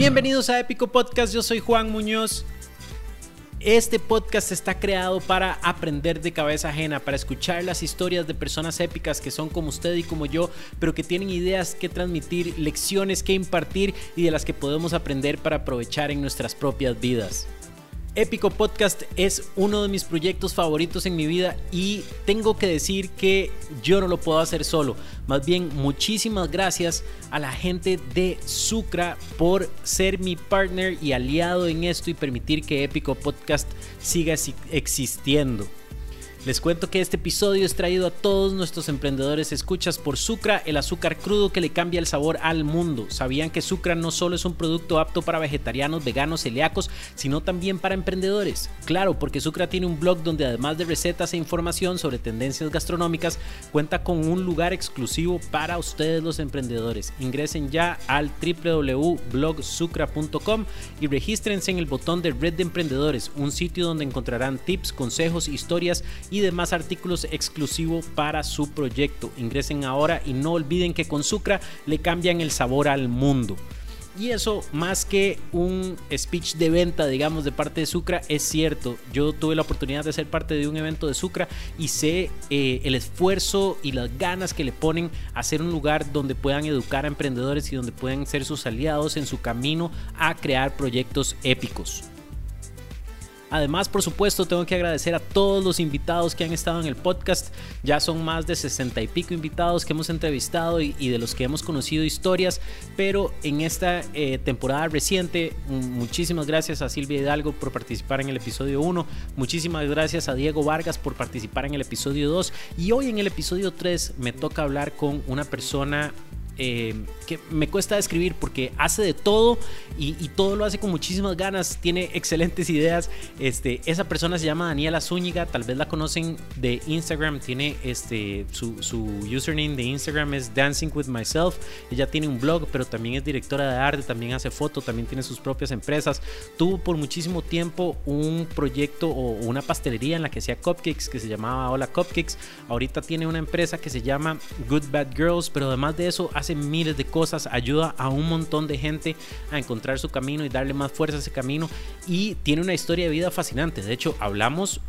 Bienvenidos a Épico Podcast, yo soy Juan Muñoz. Este podcast está creado para aprender de cabeza ajena, para escuchar las historias de personas épicas que son como usted y como yo, pero que tienen ideas que transmitir, lecciones que impartir y de las que podemos aprender para aprovechar en nuestras propias vidas. Épico Podcast es uno de mis proyectos favoritos en mi vida y tengo que decir que yo no lo puedo hacer solo. Más bien, muchísimas gracias a la gente de Sucra por ser mi partner y aliado en esto y permitir que Épico Podcast siga existiendo. Les cuento que este episodio es traído a todos nuestros emprendedores escuchas por Sucra, el azúcar crudo que le cambia el sabor al mundo. ¿Sabían que Sucra no solo es un producto apto para vegetarianos, veganos, celíacos, sino también para emprendedores? Claro, porque Sucra tiene un blog donde además de recetas e información sobre tendencias gastronómicas, cuenta con un lugar exclusivo para ustedes los emprendedores. Ingresen ya al www.blogsucra.com y regístrense en el botón de Red de Emprendedores, un sitio donde encontrarán tips, consejos, historias y demás artículos exclusivos para su proyecto. Ingresen ahora y no olviden que con Sucra le cambian el sabor al mundo. Y eso, más que un speech de venta, digamos, de parte de Sucra, es cierto. Yo tuve la oportunidad de ser parte de un evento de Sucra y sé eh, el esfuerzo y las ganas que le ponen a ser un lugar donde puedan educar a emprendedores y donde puedan ser sus aliados en su camino a crear proyectos épicos. Además, por supuesto, tengo que agradecer a todos los invitados que han estado en el podcast. Ya son más de 60 y pico invitados que hemos entrevistado y, de los que hemos conocido historias. Pero en esta eh, temporada reciente, muchísimas gracias a Silvia Hidalgo por participar en el episodio 1. Muchísimas gracias a Diego Vargas por participar en el episodio 2. Y hoy en el episodio 3 me toca hablar con una persona eh, que me cuesta describir porque hace de todo y, todo lo hace con muchísimas ganas, tiene excelentes ideas. Este, esa persona se llama Daniela Zúñiga, tal vez la conocen de Instagram, tiene este, su, username de Instagram es Dancing with Myself. Ella tiene un blog, pero también es directora de arte, también hace foto, también tiene sus propias empresas. Tuvo por muchísimo tiempo un proyecto o una pastelería en la que hacía cupcakes que se llamaba Hola Cupcakes. Ahorita tiene una empresa que se llama Good Bad Girls, pero además de eso hace miles de cosas, ayuda a un montón de gente a encontrar su camino y darle más fuerza a ese camino y tiene una historia de vida fascinante. De hecho, hablamos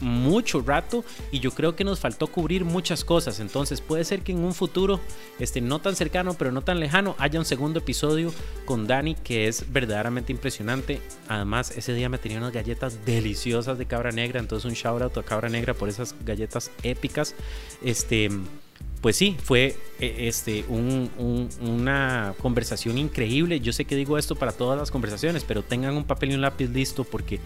mucho rato y yo creo que nos faltó cubrir muchas cosas. Entonces puede ser que en un futuro, este, no tan cercano, pero no tan lejano, haya un segundo episodio con Dani que es verdaderamente impresionante. Además, ese día me tenía unas galletas deliciosas de cabra negra. Entonces un shout out a cabra negra por esas galletas épicas. Este pues sí, fue eh, este, una conversación increíble. Yo sé que digo esto para todas las conversaciones, pero tengan un papel y un lápiz listo porque,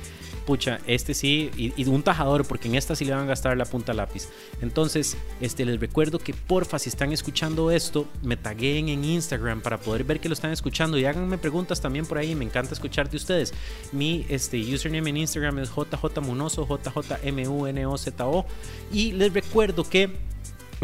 pucha, este sí, y, un tajador, porque en esta sí le van a gastar la punta lápiz. Entonces, este, les recuerdo que porfa, si están escuchando esto, me taguen en Instagram para poder ver que lo están escuchando y háganme preguntas también por ahí. Me encanta escuchar de ustedes. Mi este, username en Instagram es JJMunoso, JJMUNOZO. Y les recuerdo que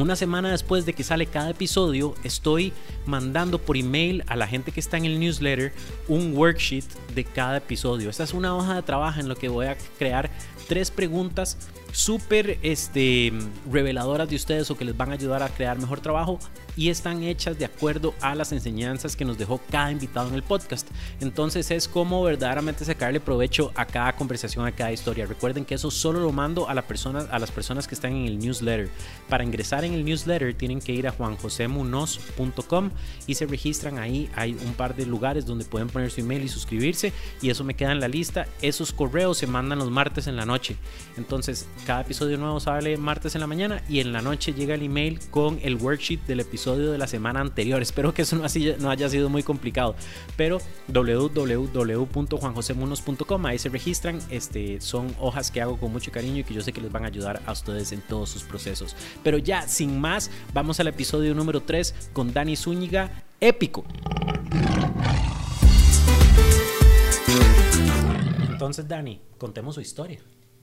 una semana después de que sale cada episodio, estoy mandando por email a la gente que está en el newsletter un worksheet de cada episodio. Esta es una hoja de trabajo en lo que voy a crear tres preguntas súper este, reveladoras de ustedes o que les van a ayudar a crear mejor trabajo y están hechas de acuerdo a las enseñanzas que nos dejó cada invitado en el podcast. Entonces es como verdaderamente sacarle provecho a cada conversación, a cada historia. Recuerden que eso solo lo mando a, la persona, a las personas que están en el newsletter. Para ingresar en el newsletter tienen que ir a juanjosemunoz.com y se registran ahí. Hay un par de lugares donde pueden poner su email y suscribirse y eso me queda en la lista. Esos correos se mandan los martes en la noche. Entonces cada episodio nuevo sale martes en la mañana y en la noche llega el email con el worksheet del episodio de la semana anterior. Espero que eso no, haya sido muy complicado. Pero www.juanjosemunos.com, ahí se registran. Este, son hojas que hago con mucho cariño y que yo sé que les van a ayudar a ustedes en todos sus procesos. Pero ya, sin más, vamos al episodio número 3 con Dani Zúñiga, épico. Entonces, Dani, contemos su historia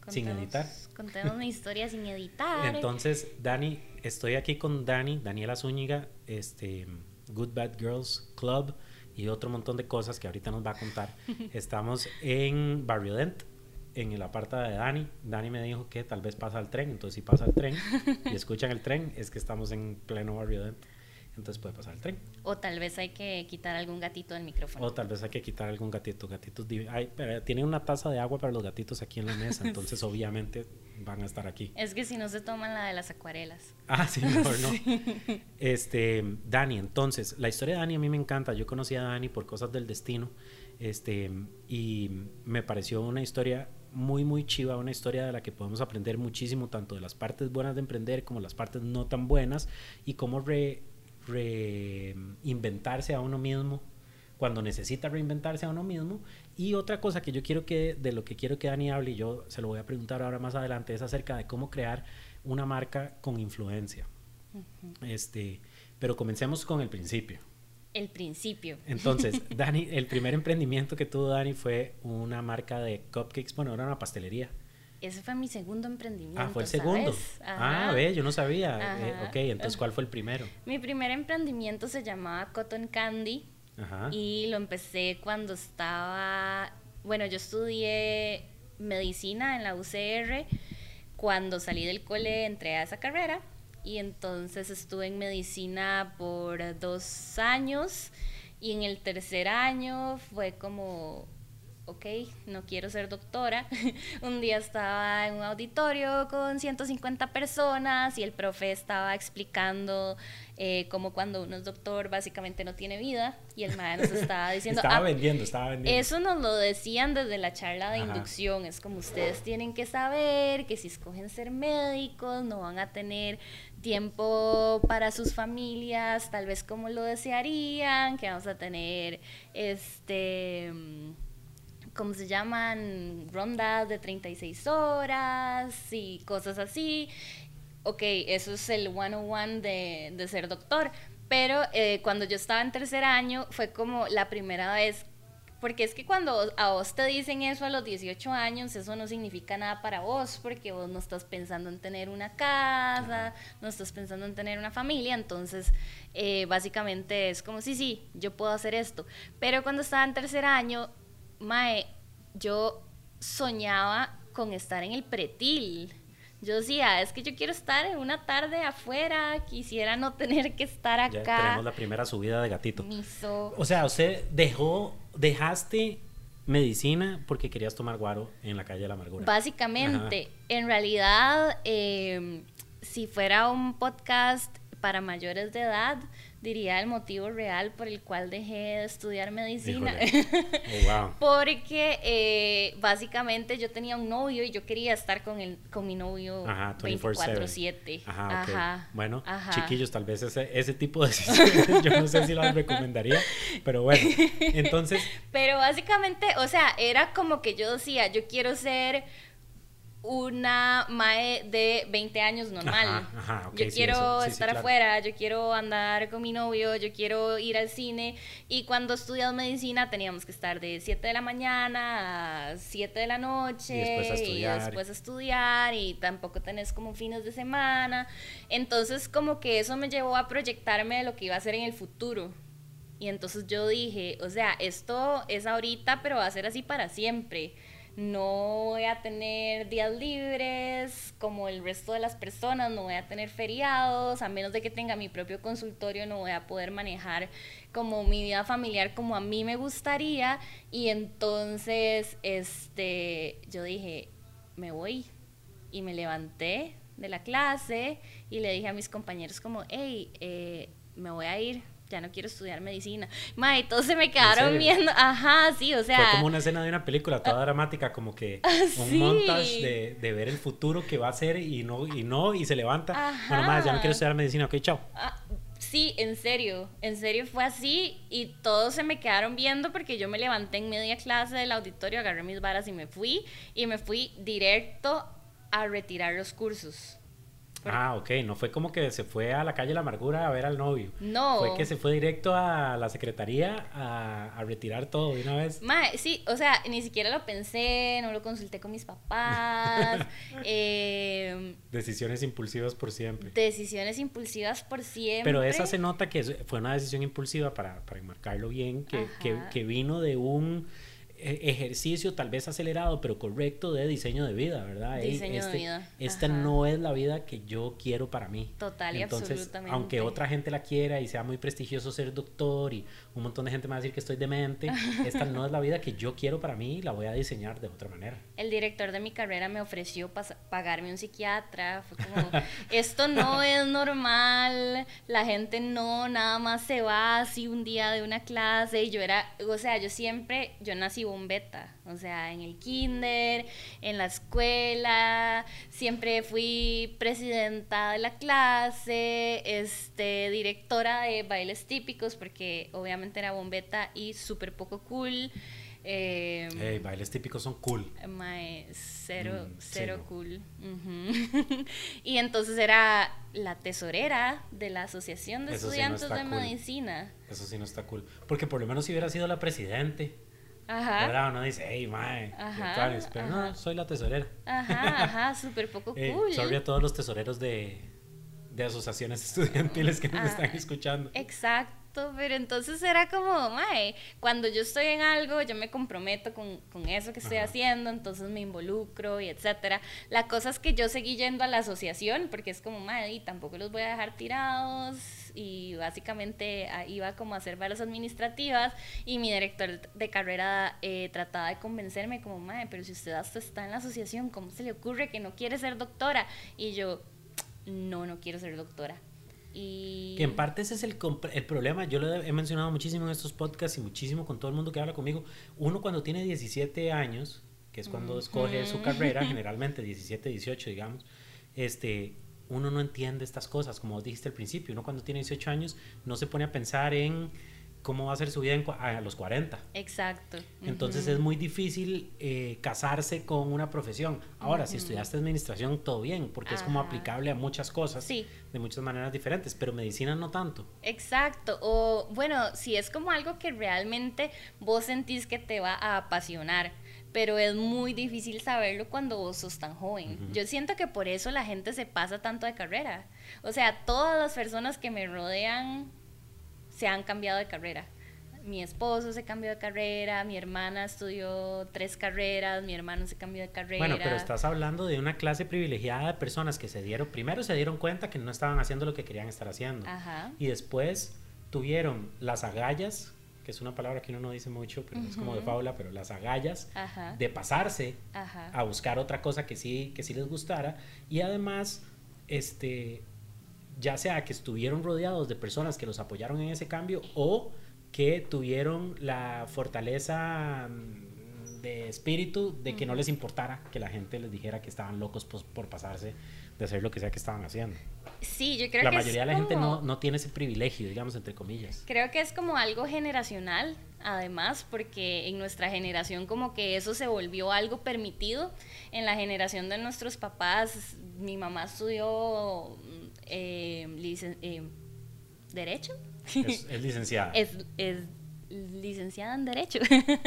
sin editar. Contemos una historia sin editar. Entonces, Dani, estoy aquí con Dani, Daniela Zúñiga, este, Good Bad Girls Club y otro montón de cosas que ahorita nos va a contar. Estamos en Barrio Dent, en el apartado de Dani. Dani me dijo que tal vez pasa el tren, entonces si pasa el tren y escuchan el tren, es que estamos en pleno Barrio Dent. Entonces puede pasar el tren. O tal vez hay que quitar algún gatito del micrófono. O tal vez hay que quitar algún gatito. Gatitos divi- ay, pero tiene una taza de agua para los gatitos aquí en la mesa, entonces obviamente van a estar aquí. Es que si no se toman la de las acuarelas. Ah, sí, mejor no. Este, Dani, entonces, la historia de Dani a mí me encanta. Yo conocí a Dani por cosas del destino. Este, y me pareció una historia muy, muy chiva, una historia de la que podemos aprender muchísimo, tanto de las partes buenas de emprender como las partes no tan buenas, y cómo re- reinventarse a uno mismo cuando necesita reinventarse a uno mismo. Y otra cosa que yo quiero que, de lo que quiero que Dani hable, y yo se lo voy a preguntar ahora más adelante, es acerca de cómo crear una marca con influencia. Este, pero comencemos con el principio. El principio. Entonces, Dani, el primer emprendimiento que tuvo Dani fue una marca de cupcakes, bueno, era una pastelería. Ese fue mi segundo emprendimiento. Ah, fue el segundo. Ah, ve, yo no sabía. Eh, ok, entonces, ¿cuál fue el primero? Mi primer emprendimiento se llamaba Cotton Candy Ajá. y lo empecé cuando estaba, bueno, yo estudié medicina en la UCR. Cuando salí del cole entré a esa carrera y entonces estuve en medicina por dos años y en el tercer año fue como, ok, no quiero ser doctora. un día estaba en un auditorio con 150 personas y el profe estaba explicando eh, cómo cuando uno es doctor básicamente no tiene vida y el maestro nos estaba diciendo... estaba "Ah, vendiendo, estaba vendiendo. eso nos lo decían desde la charla de Ajá. inducción. Es como ustedes tienen que saber que si escogen ser médicos no van a tener tiempo para sus familias, tal vez como lo desearían, que vamos a tener este ¿cómo se llaman? Rondas de 36 horas y cosas así. Ok, eso es el 101 de, de ser doctor. Pero eh, cuando yo estaba en tercer año fue como la primera vez, porque es que cuando a vos te dicen eso a los 18 años, eso no significa nada para vos, porque vos no estás pensando en tener una casa, no estás pensando en tener una familia, entonces eh, básicamente es como, sí, sí, yo puedo hacer esto. Pero cuando estaba en tercer año, Mae, yo soñaba con estar en el pretil. Yo decía, es que yo quiero estar en una tarde afuera, quisiera no tener que estar Ya acá. tenemos la primera subida de gatito. Miso. O sea, usted dejó, dejaste medicina porque querías tomar guaro en la calle de la amargura. Básicamente, en realidad, eh, si fuera un podcast para mayores de edad, diría el motivo real por el cual dejé de estudiar medicina. Oh, wow. Porque eh, básicamente yo tenía un novio y yo quería estar con, el, con mi novio Ajá, 24/7. Ajá. Ajá, Bueno, ajá. chiquillos, tal vez ese, ese tipo de decisiones yo no sé si las recomendaría, pero bueno, entonces, Pero básicamente, o sea, era como que yo decía, yo quiero ser una mae de 20 años normal. Ajá, ajá, ok, yo sí, quiero sí, sí, estar claro. afuera, yo quiero andar con mi novio, yo quiero ir al cine. Y cuando estudias medicina teníamos que estar de 7 de la mañana a 7 de la noche. Y después a estudiar. después a estudiar y tampoco tenés como fines de semana. Entonces como que eso me llevó a proyectarme de lo que iba a hacer en el futuro. Y entonces yo dije, o sea, esto es ahorita, pero va a ser así para siempre. No voy a tener días libres como el resto de las personas, no voy a tener feriados, a menos de que tenga mi propio consultorio, no voy a poder manejar como mi vida familiar como a mí me gustaría. Y entonces, este, yo dije, me voy. Y me levanté de la clase y le dije a mis compañeros como, hey, eh, me voy a ir, ya no quiero estudiar medicina. Ma, y todos se me quedaron viendo, ajá, sí, o sea... fue como una escena de una película toda dramática, como que un sí. montage de, de ver el futuro que va a ser y no, y no, y se levanta. Bueno, Ajá. más, ya no quiero estudiar medicina, ok, chao. Ah, sí, en serio, en serio fue así y todos se me quedaron viendo porque yo me levanté en media clase del auditorio, agarré mis varas y me fui y me fui directo a retirar los cursos. Ah, ok, no fue como que se fue a la calle de la amargura a ver al novio. No. Fue que se fue directo a la secretaría a, a retirar todo de una vez. Mae, sí, o sea, ni siquiera lo pensé, no lo consulté con mis papás. eh, Decisiones impulsivas por siempre. decisiones impulsivas por siempre. Pero esa se nota que fue una decisión impulsiva para, para enmarcarlo bien, que, que, vino de un ejercicio tal vez acelerado, pero correcto de diseño de vida, ¿verdad? Diseño este, de vida. Esta Ajá. no es la vida que yo quiero para mí. Total y Entonces, absolutamente. aunque otra gente la quiera y sea muy prestigioso ser doctor y un montón de gente me va a decir que estoy demente, esta no es la vida que yo quiero para mí y la voy a diseñar de otra manera. El director de mi carrera me ofreció pagarme un psiquiatra. Fue como, esto no es normal, la gente no nada más se va así un día de una clase. Y yo era, o sea, yo siempre, yo nací bombeta. O sea, en el kinder, en la escuela, siempre fui presidenta de la clase, este, directora de bailes típicos, porque obviamente era bombeta y súper poco cool. Eh, Hey, bailes típicos son cool. Mae, cero, Mm, cero cool. Y entonces era la tesorera de la Asociación de Eso sí no Estudiantes de cool. Medicina. Eso sí no está cool. Porque por lo menos si hubiera sido la presidente, Ajá. ¿verdad? Uno dice, hey, mae, tuanis", pero ajá. no, soy la tesorera. Ajá, ajá, súper poco Eh, cool. sorry a todos los tesoreros de, de asociaciones estudiantiles que nos Ah, están escuchando. Exacto, pero entonces era como, mae, cuando yo estoy en algo, yo me comprometo con, con eso que estoy Ajá. haciendo, entonces me involucro y etcétera. La cosa es que yo seguí yendo a la asociación porque es como, mae, y tampoco los voy a dejar tirados y básicamente ah, iba como a hacer varias administrativas y mi director de carrera eh, trataba de convencerme como, mae, pero si usted hasta está en la asociación, ¿cómo se le ocurre que no quiere ser doctora? Y yo, no, no quiero ser doctora. Y... Que en parte ese es el, el problema. Yo lo he mencionado muchísimo en estos podcasts y muchísimo con todo el mundo que habla conmigo. Uno cuando tiene 17 años, que es cuando escoge su carrera, generalmente 17, 18, digamos, este, uno no entiende estas cosas, como vos dijiste al principio. Uno cuando tiene 18 años no se pone a pensar en cómo va a ser su vida en a los 40. Exacto. Entonces es muy difícil eh, casarse con una profesión. Ahora, si estudiaste administración, todo bien, porque es como aplicable a muchas cosas Sí. de muchas maneras diferentes, pero medicina no tanto. Exacto. O bueno, si es como algo que realmente vos sentís que te va a apasionar. Pero es muy difícil saberlo cuando vos sos tan joven. Ujú. Yo siento que por eso la gente se pasa tanto de carrera. O sea, todas las personas que me rodean se han cambiado de carrera. Mi esposo se cambió de carrera, mi hermana estudió tres carreras, mi hermano se cambió de carrera. Bueno, pero estás hablando de una clase privilegiada de personas que se dieron, primero se dieron cuenta que no estaban haciendo lo que querían estar haciendo. Ajá. Y después tuvieron las agallas, que es una palabra que uno no dice mucho, pero es como de fábula, pero las agallas Ajá. de pasarse Ajá. a buscar otra cosa que sí, que sí les gustara. Y además, este, ya sea que estuvieron rodeados de personas que los apoyaron en ese cambio o que tuvieron la fortaleza mm, de espíritu de que no les importara que la gente les dijera que estaban locos pues, por pasarse de hacer lo que sea que estaban haciendo. Sí, yo creo la que mayoría es de la gente no, no tiene ese privilegio, digamos, entre comillas. Creo que es como algo generacional, además, porque en nuestra generación como que eso se volvió algo permitido. En la generación de nuestros papás, mi mamá estudió eh, licen- eh, Derecho. Es, es licenciada. Es, es licenciada en Derecho.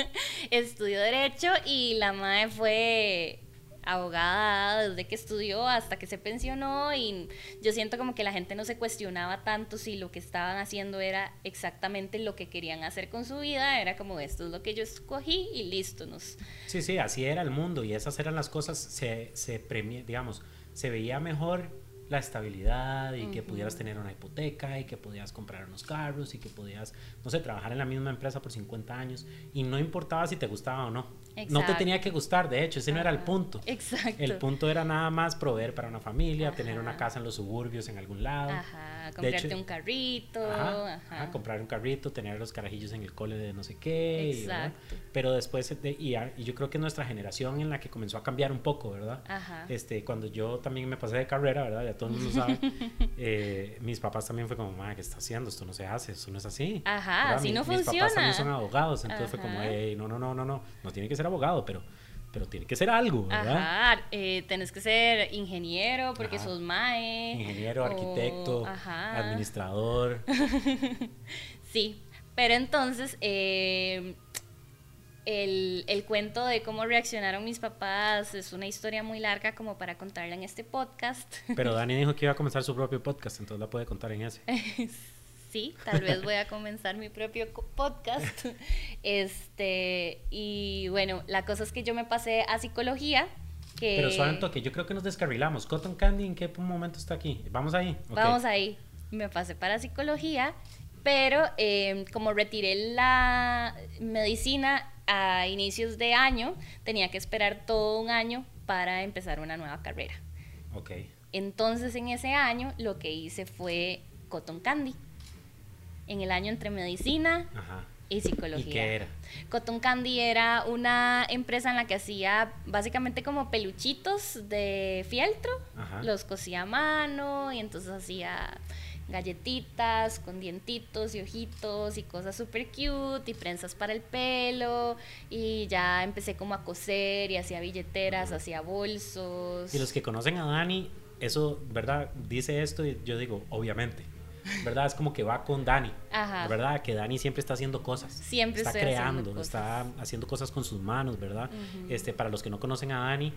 Estudió Derecho y la madre fue abogada desde que estudió hasta que se pensionó y yo siento como que la gente no se cuestionaba tanto si lo que estaban haciendo era exactamente lo que querían hacer con su vida, era como esto es lo que yo escogí y listo, nos... Sí, sí, así era el mundo y esas eran las cosas, se, se premia, digamos, se veía mejor la estabilidad y que pudieras tener una hipoteca y que podías comprar unos carros y que podías, no sé, trabajar en la misma empresa por 50 años y no importaba si te gustaba o no. No te Exacto. tenía que gustar, de hecho, ese no era el punto. Exacto. El punto era nada más proveer para una familia, tener una casa en los suburbios en algún lado. Ajá, comprarte hecho- un carrito, Ajá, comprar un carrito, tener los carajillos en el cole de no sé qué. y. Exacto. Pero después, de- y, a- y yo creo que nuestra generación en la que comenzó a cambiar un poco, ¿verdad? Ajá. Este, cuando yo también me pasé de carrera, ¿verdad? Todo el mundo sabe. eh, mis papás también fue como, madre, ¿qué está haciendo? Esto no se hace, esto no es así. Ajá, así no Mis papás también funciona. son abogados, entonces fue como, hey, no, no, no, no, no, no tiene que ser abogado, pero, pero tiene que ser algo, ¿verdad? Ajá, eh, tenés que ser ingeniero porque Ajá. sos mae. Ingeniero, o- arquitecto, ajá. administrador. Sí, pero entonces eh, el, el cuento de cómo reaccionaron mis papás es una historia muy larga como para contarla en este podcast. Pero Dani dijo que iba a comenzar su propio podcast, entonces la puede contar en ese. sí, tal vez voy a comenzar mi propio podcast. Este, y bueno, la cosa es que yo me pasé a psicología. Que... Pero suave un toque, yo creo que nos descarrilamos. Cotton Candy, ¿en qué momento está aquí? Vamos ahí. Vamos ahí. Me pasé para psicología, pero em, como retiré la medicina a inicios de año, tenía que esperar todo un año para empezar una nueva carrera. Ok. Entonces en ese año lo que hice fue Cotton Candy. En el año entre medicina y psicología. ¿Y qué era? Cotton Candy era una empresa en la que hacía básicamente como peluchitos de fieltro. Los cosía a mano y entonces hacía galletitas con dientitos y ojitos y cosas súper cute y prensas para el pelo y ya empecé como a coser y hacía billeteras, hacía bolsos. Y los que conocen a Dani, eso, ¿verdad? Dice esto y yo digo, obviamente. ¿Verdad? Es como que va con Dani. Ajá. ¿Verdad? Que Dani siempre está haciendo cosas. Siempre está creando, está haciendo cosas con sus manos, ¿verdad? Este, para los que no conocen a Dani,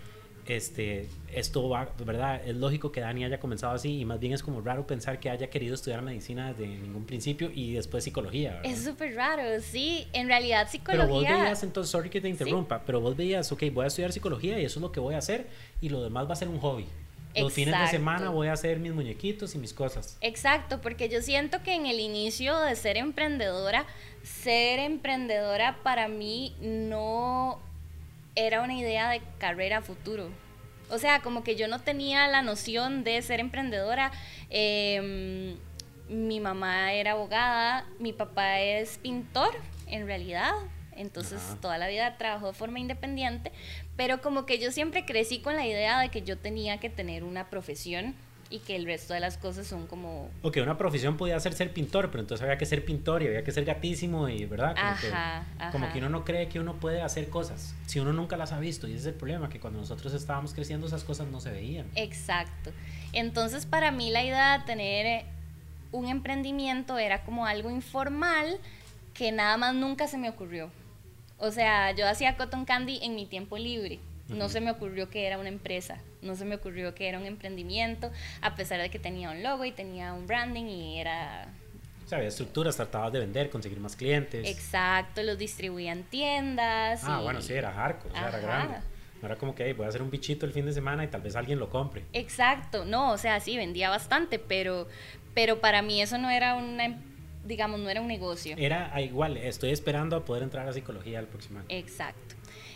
este, esto va, ¿verdad? Es lógico que Dani haya comenzado así y más bien es como raro pensar que haya querido estudiar medicina desde ningún principio y después psicología. Es súper raro, sí, en realidad psicología. Pero vos veías entonces, sorry que te interrumpa, pero vos veías, ok, voy a estudiar psicología y eso es lo que voy a hacer y lo demás va a ser un hobby. Los fines de semana voy a hacer mis muñequitos y mis cosas. Exacto, porque yo siento que en el inicio de ser emprendedora, ser emprendedora para mí no era una idea de carrera futuro. O sea, como que yo no tenía la noción de ser emprendedora. Em, mi mamá era abogada, mi papá es pintor, en realidad. Entonces toda la vida trabajó de forma independiente, pero como que yo siempre crecí con la idea de que yo tenía que tener una profesión y que el resto de las cosas son como... Ok, una profesión podía ser ser pintor, pero entonces había que ser pintor y había que ser gatísimo y, ¿verdad? Como, ajá, que, como que uno no cree que uno puede hacer cosas si uno nunca las ha visto y ese es el problema, que cuando nosotros estábamos creciendo esas cosas no se veían. Exacto. Entonces para mí la idea de tener un emprendimiento era como algo informal que nada más nunca se me ocurrió. O sea, yo hacía cotton candy en mi tiempo libre no se me ocurrió que era una empresa, no se me ocurrió que era un emprendimiento, a pesar de que tenía un logo y tenía un branding y era... O sea, había estructuras, tratabas de vender, conseguir más clientes. Exacto, los distribuían tiendas. Ah, bueno, sí, era hardcore, era grande. No era como que voy a hacer un bichito el fin de semana y tal vez alguien lo compre. Exacto, no, o sea, sí, vendía bastante, pero, pero para mí eso no era una, digamos, no era un negocio. Era ah, igual, estoy esperando a poder entrar a psicología el próximo año. Exacto.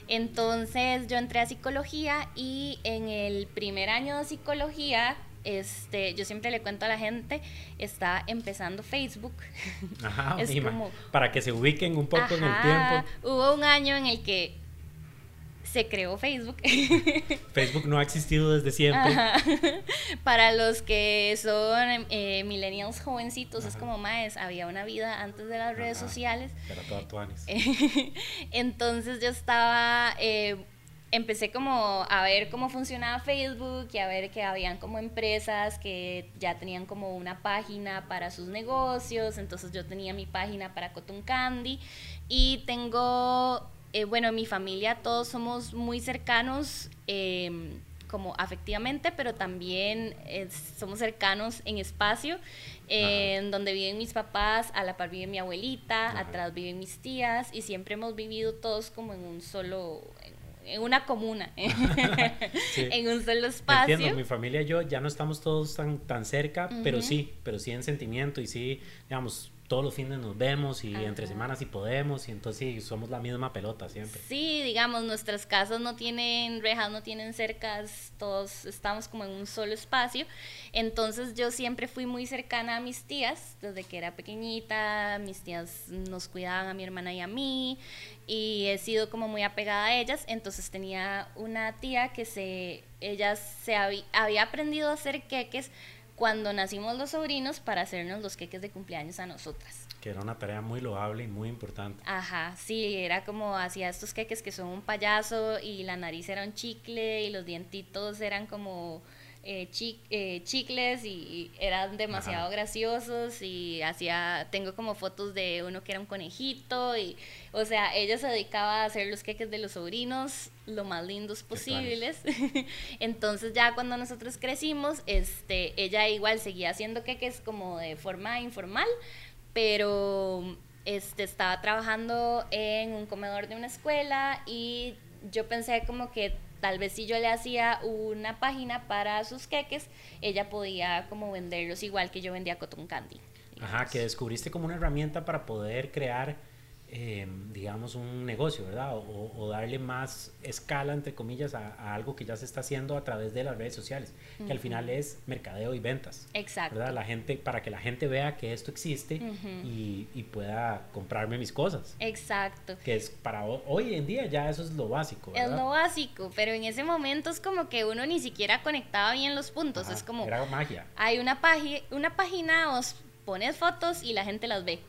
Entonces yo entré a psicología y en el primer año de psicología, este, yo siempre le cuento a la gente, está empezando Facebook. Ajá, para que se ubiquen un poco en el tiempo. Hubo un año en el que se creó Facebook. Facebook no ha existido desde siempre. Para los que son eh, millennials jovencitos, es como más, había una vida antes de las redes sociales. Pero Entonces yo estaba, eh, empecé como a ver cómo funcionaba Facebook y a ver que habían como empresas que ya tenían como una página para sus negocios. Entonces yo tenía mi página para Cotton Candy y tengo eh, bueno, mi familia todos somos muy cercanos em, como afectivamente, pero también eh, somos cercanos en espacio, en donde viven mis papás, a la par vive mi abuelita, atrás viven mis tías y siempre hemos vivido todos como en un solo, en una comuna, en un solo espacio. Entiendo, mi familia y yo ya no estamos todos tan, tan cerca, pero sí, pero sí en sentimiento y sí, digamos, todos los fines nos vemos y entre semanas si podemos y entonces somos la misma pelota siempre. Sí, digamos, nuestras casas no tienen rejas, no tienen cercas, todos estamos como en un solo espacio. Entonces yo siempre fui muy cercana a mis tías, desde que era pequeñita, mis tías nos cuidaban a mi hermana y a mí y he sido como muy apegada a ellas. Entonces tenía una tía que se, ella se había, había aprendido a hacer queques cuando nacimos los sobrinos para hacernos los queques de cumpleaños a nosotras. Que era una tarea muy loable y muy importante. Ajá, sí, era como hacía estos queques que son un payaso y la nariz era un chicle y los dientitos eran como eh, eh, chicles y eran demasiado graciosos y hacía, tengo como fotos de uno que era un conejito y, o sea, ella se dedicaba a hacer los queques de los sobrinos lo más lindos posibles. Entonces ya cuando nosotros crecimos, este, ella igual seguía haciendo queques como de forma informal, pero este, estaba trabajando en un comedor de una escuela y yo pensé como que tal vez si yo le hacía una página para sus queques, ella podía como venderlos igual que yo vendía cotton candy. Ajá, que descubriste como una herramienta para poder crear Em, digamos, un negocio, ¿verdad? O, darle más escala, entre comillas, a, algo que ya se está haciendo a través de las redes sociales, que al final es mercadeo y ventas. Exacto. ¿verdad? La gente, para que la gente vea que esto existe y, pueda comprarme mis cosas. Exacto. Que es para hoy en día ya eso es lo básico. Es lo básico, pero en ese momento es como que uno ni siquiera conectaba bien los puntos. es como... Era magia. Hay una, página una página, os pones fotos y la gente las ve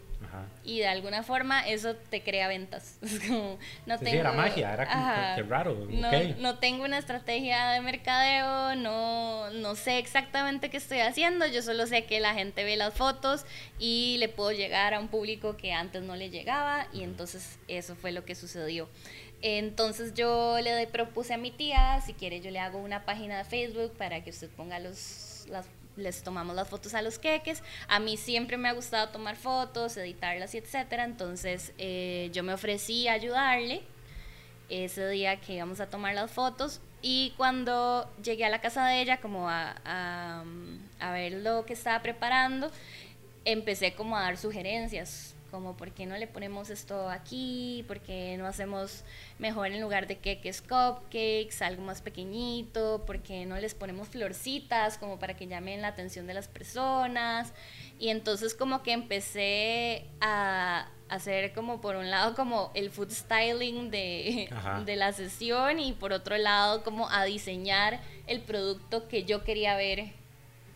y de alguna forma eso te crea ventas. no tengo, era magia, era como, raro. No, tengo una estrategia de mercadeo, no, no sé exactamente qué estoy haciendo, yo solo sé que la gente ve las fotos y le puedo llegar a un público que antes no le llegaba y entonces eso fue lo que sucedió. Entonces yo le propuse a mi tía, si quiere yo le hago una página de Facebook para que usted ponga los, las les tomamos las fotos a los queques. A mí siempre me ha gustado tomar fotos, editarlas y etcétera. Entonces eh, yo me ofrecí a ayudarle ese día que íbamos a tomar las fotos. Y cuando llegué a la casa de ella, como a, a ver lo que estaba preparando, empecé como a dar sugerencias como por qué no le ponemos esto aquí, por qué no hacemos mejor en lugar de queques cupcakes, algo más pequeñito, por qué no les ponemos florcitas como para que llamen la atención de las personas. Y entonces como que empecé a hacer como por un lado como el food styling de, de la sesión y por otro lado como a diseñar el producto que yo quería ver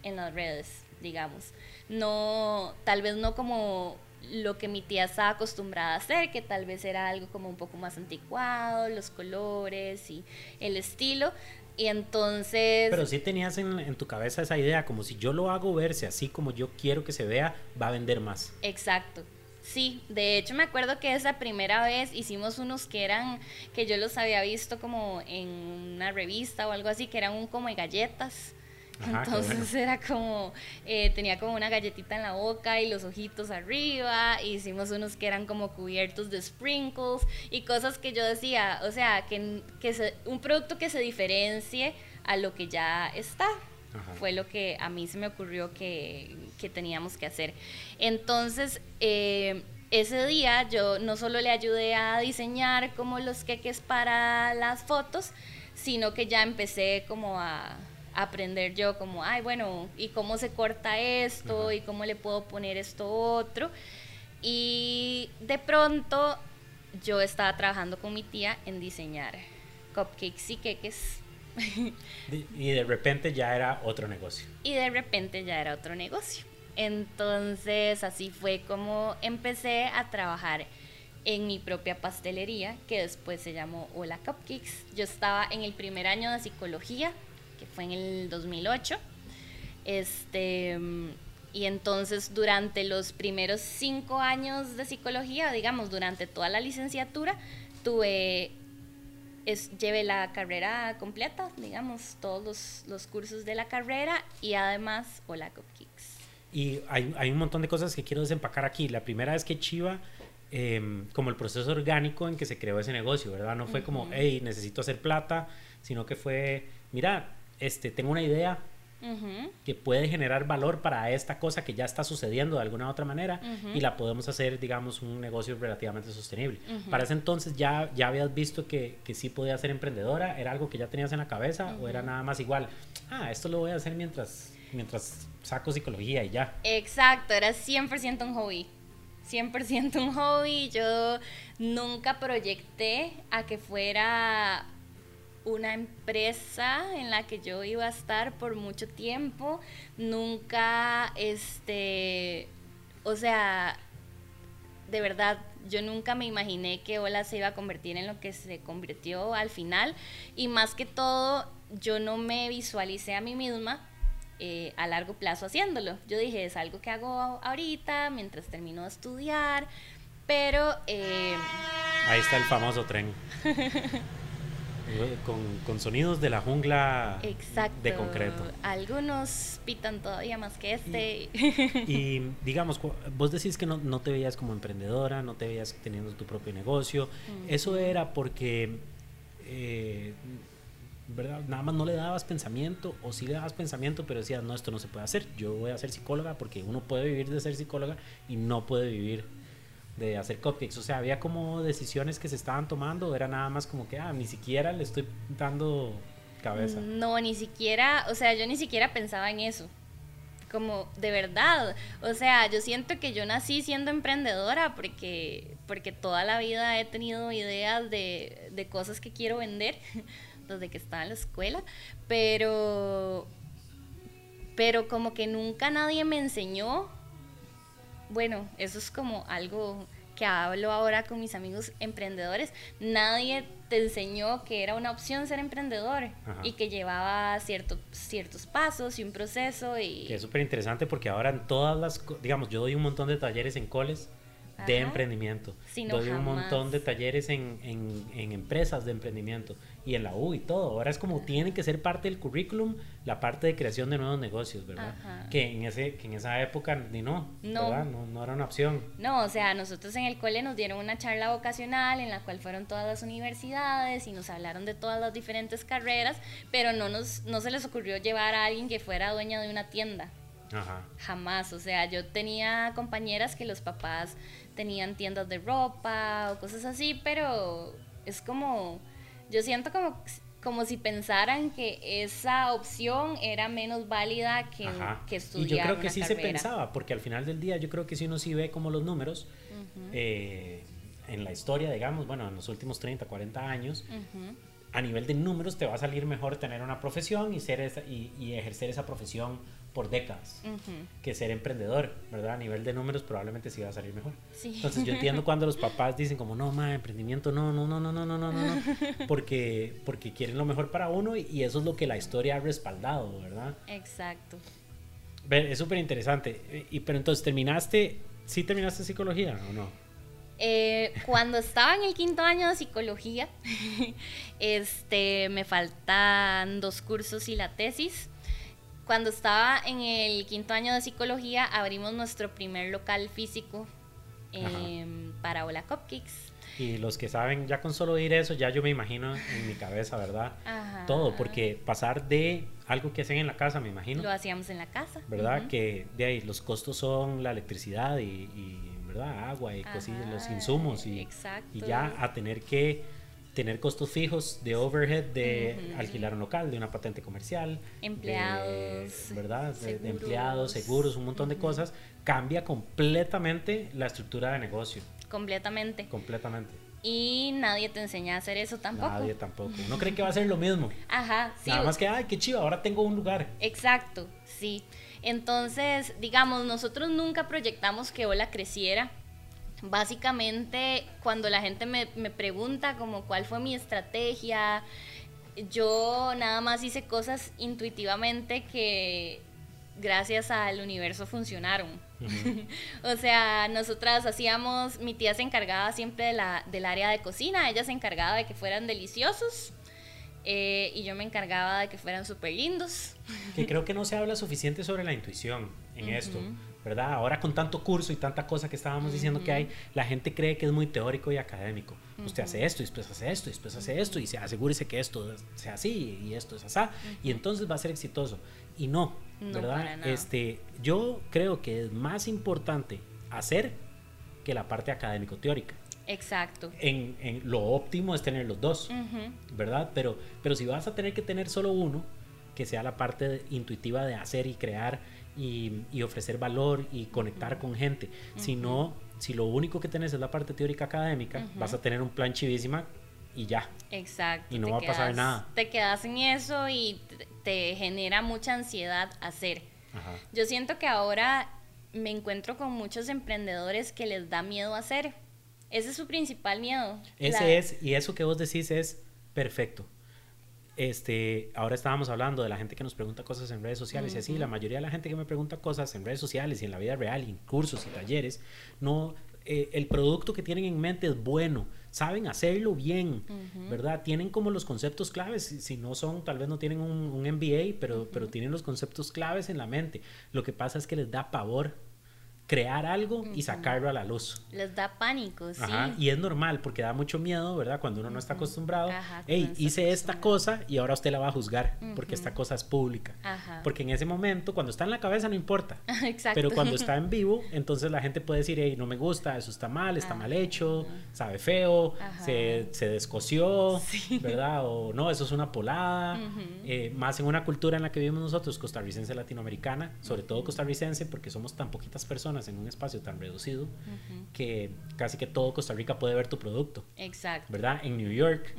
en las redes, digamos. No, tal vez no como lo que mi tía estaba acostumbrada a hacer, que tal vez era algo como un poco más anticuado, los colores y el estilo. Y entonces... Pero sí tenías en, tu cabeza esa idea, como si yo lo hago verse así como yo quiero que se vea, va a vender más. Exacto. Sí, de hecho me acuerdo que esa primera vez hicimos unos que eran, que yo los había visto como en una revista o algo así, que eran un como de galletas entonces era como, eh, tenía como una galletita en la boca y los ojitos arriba, hicimos unos que eran como cubiertos de sprinkles y cosas que yo decía, o sea, que, que un producto que se diferencie a lo que ya está. Fue lo que a mí se me ocurrió que, que teníamos que hacer. Entonces, eh, ese día yo no solo le ayudé a diseñar como los queques para las fotos, sino que ya empecé como a aprender yo como, ay, bueno, ¿y cómo se corta esto? ¿Y cómo le puedo poner esto otro? Y de pronto yo estaba trabajando con mi tía en diseñar cupcakes y queques. y de repente ya era otro negocio. Y de repente ya era otro negocio. Entonces así fue como empecé a trabajar en mi propia pastelería, que después se llamó Hola Cupcakes. Yo estaba en el primer año de psicología fue en el 2008. Este, y entonces durante los primeros cinco años de psicología, digamos, durante toda la licenciatura, tuve, es, llevé la carrera completa, digamos, todos los, los cursos de la carrera y además Hola Cupcakes. Y hay, hay, un montón de cosas que quiero desempacar aquí. La primera es que Chiva, em, como el proceso orgánico en que se creó ese negocio, ¿verdad? No fue como, hey, necesito hacer plata, sino que fue, mira, este, tengo una idea que puede generar valor para esta cosa que ya está sucediendo de alguna otra manera y la podemos hacer, digamos, un negocio relativamente sostenible. Para ese entonces ya, ya habías visto que, que sí podía ser emprendedora, era algo que ya tenías en la cabeza o era nada más igual, ah, esto lo voy a hacer mientras, mientras saco psicología y ya. Exacto, era 100% un hobby. 100% un hobby. Yo nunca proyecté a que fuera una empresa en la que yo iba a estar por mucho tiempo. Nunca, este, o sea, de verdad, yo nunca me imaginé que Hola se iba a convertir en lo que se convirtió al final. Y más que todo, yo no me visualicé a mí misma eh, a largo plazo haciéndolo. Yo dije, es algo que hago ahorita, mientras termino de estudiar, pero... Eh, Ahí está el famoso tren. con, sonidos de la jungla de concreto. Algunos pitan todavía más que este. Y, digamos, vos decís que no, te veías como emprendedora, no te veías teniendo tu propio negocio. Eso era porque, eh, ¿verdad? Nada más no le dabas pensamiento, o sí le dabas pensamiento, pero decías, no, esto no se puede hacer. Yo voy a ser psicóloga porque uno puede vivir de ser psicóloga y no puede vivir de hacer cupcakes. O sea, había como decisiones que se estaban tomando, era nada más como que, ah, ni siquiera le estoy dando cabeza. No, ni siquiera, o sea, yo ni siquiera pensaba en eso. Como de verdad, o sea, yo siento que yo nací siendo emprendedora porque, porque toda la vida he tenido ideas de, de cosas que quiero vender desde que estaba en la escuela, pero, pero como que nunca nadie me enseñó bueno, eso es como algo que hablo ahora con mis amigos emprendedores. Nadie te enseñó que era una opción ser emprendedor y que llevaba ciertos ciertos pasos y un proceso. Y... Que es súper interesante porque ahora en todas las, digamos, yo doy un montón de talleres en coles de emprendimiento. doy un montón de talleres en, en, empresas de emprendimiento y en la U y todo. Ahora es como tiene que ser parte del currículum la parte de creación de nuevos negocios, ¿verdad? Que en ese que en esa época ni no, no. ¿verdad? No, no, era una opción. No, o sea, nosotros en el cole nos dieron una charla vocacional en la cual fueron todas las universidades y nos hablaron de todas las diferentes carreras, pero no nos no se les ocurrió llevar a alguien que fuera dueña de una tienda. Ajá. Jamás, o sea, yo tenía compañeras que los papás tenían tiendas de ropa o cosas así, pero es como, yo siento como, como si pensaran que esa opción era menos válida que, que estudiar. Y yo creo que sí se pensaba, porque al final del día yo creo que si uno sí ve como los números, eh, en la historia, digamos, bueno, en los últimos 30, 40 años, a nivel de números te va a salir mejor tener una profesión y, ser y, y ejercer esa profesión por décadas que ser emprendedor, ¿verdad? A nivel de números probablemente sí va a salir mejor. Entonces yo entiendo cuando los papás dicen como, no, ma, emprendimiento, no, no, no, no, no, no, no, no, porque, porque quieren lo mejor para uno y, eso es lo que la historia ha respaldado, ¿verdad? Exacto. Es súper interesante. Y, pero entonces, ¿terminaste, sí terminaste psicología o no? Eh, cuando estaba en el quinto año de psicología, este, me faltan dos cursos y la tesis. Cuando estaba en el quinto año de psicología, abrimos nuestro primer local físico eh, para Hola Cupcakes. Y los que saben, ya con solo oír eso, ya yo me imagino en mi cabeza, ¿verdad? Todo, porque pasar de algo que hacen en la casa, me imagino. Lo hacíamos en la casa. ¿Verdad? Que de ahí los costos son la electricidad y, ¿verdad? Agua y cosillas, los insumos. Y, y ya a tener que tener costos fijos de overhead de alquilar un local, de una patente comercial, empleados, ¿verdad? De, empleados, seguros, un montón de cosas, cambia completamente la estructura de negocio. Completamente. Completamente. Y nadie te enseña a hacer eso tampoco. Nadie tampoco. No creen que va a ser lo mismo. Ajá, sí. Nada más que, ay, qué chido, ahora tengo un lugar. Exacto, sí. Entonces, digamos, nosotros nunca proyectamos que Hola creciera Básicamente, cuando la gente me, pregunta como cuál fue mi estrategia, yo nada más hice cosas intuitivamente que gracias al universo funcionaron. o sea, nosotras hacíamos, mi tía se encargaba siempre de la, del área de cocina, ella se encargaba de que fueran deliciosos. Eh, y yo me encargaba de que fueran súper lindos. que creo que no se habla suficiente sobre la intuición en esto. ¿Verdad? Ahora con tanto curso y tanta cosa que estábamos diciendo que hay, la gente cree que es muy teórico y académico. Usted hace esto, y después hace esto, y después hace esto, y se asegúrese que esto sea así y esto es así, y entonces va a ser exitoso. Y no, ¿verdad? este, yo creo que es más importante hacer que la parte académico-teórica. Exacto. En, en, lo óptimo es tener los dos, ¿verdad? Pero, pero si vas a tener que tener solo uno, que sea la parte intuitiva de hacer y crear y, ofrecer valor y conectar con gente. Si no, si lo único que tenés es la parte teórica académica, vas a tener un plan chivísima y ya. Exacto. Y no va a pasar nada. Te quedas en eso y te, genera mucha ansiedad hacer. Yo siento que ahora me encuentro con muchos emprendedores que les da miedo hacer. Ese es su principal miedo. Ese es, y eso que vos decís es perfecto. Este, ahora estábamos hablando de la gente que nos pregunta cosas en redes sociales y así, la mayoría de la gente que me pregunta cosas en redes sociales y en la vida real, y en cursos y talleres, no, eh, el producto que tienen en mente es bueno, saben hacerlo bien, ¿verdad? Tienen como los conceptos claves, si, no son, tal vez no tienen un, un MBA, pero, pero tienen los conceptos claves en la mente. Lo que pasa es que les da pavor crear algo y sacarlo a la luz. Les da pánico, sí. y es normal porque da mucho miedo, ¿verdad? Cuando uno no está acostumbrado. hey, hice esta cosa y ahora usted la va a juzgar porque esta cosa es pública. Porque en ese momento, cuando está en la cabeza, no importa. Exacto. Pero cuando está en vivo, entonces la gente puede decir, hey, no me gusta, eso está mal, está mal hecho, sabe feo, se, se, descoció, ¿verdad? O no, eso es una polada. Eh, más en una cultura en la que vivimos nosotros, costarricense latinoamericana, sobre todo costarricense, porque somos tan poquitas personas en un espacio tan reducido que casi que todo Costa Rica puede ver tu producto. Exacto. ¿Verdad? En New York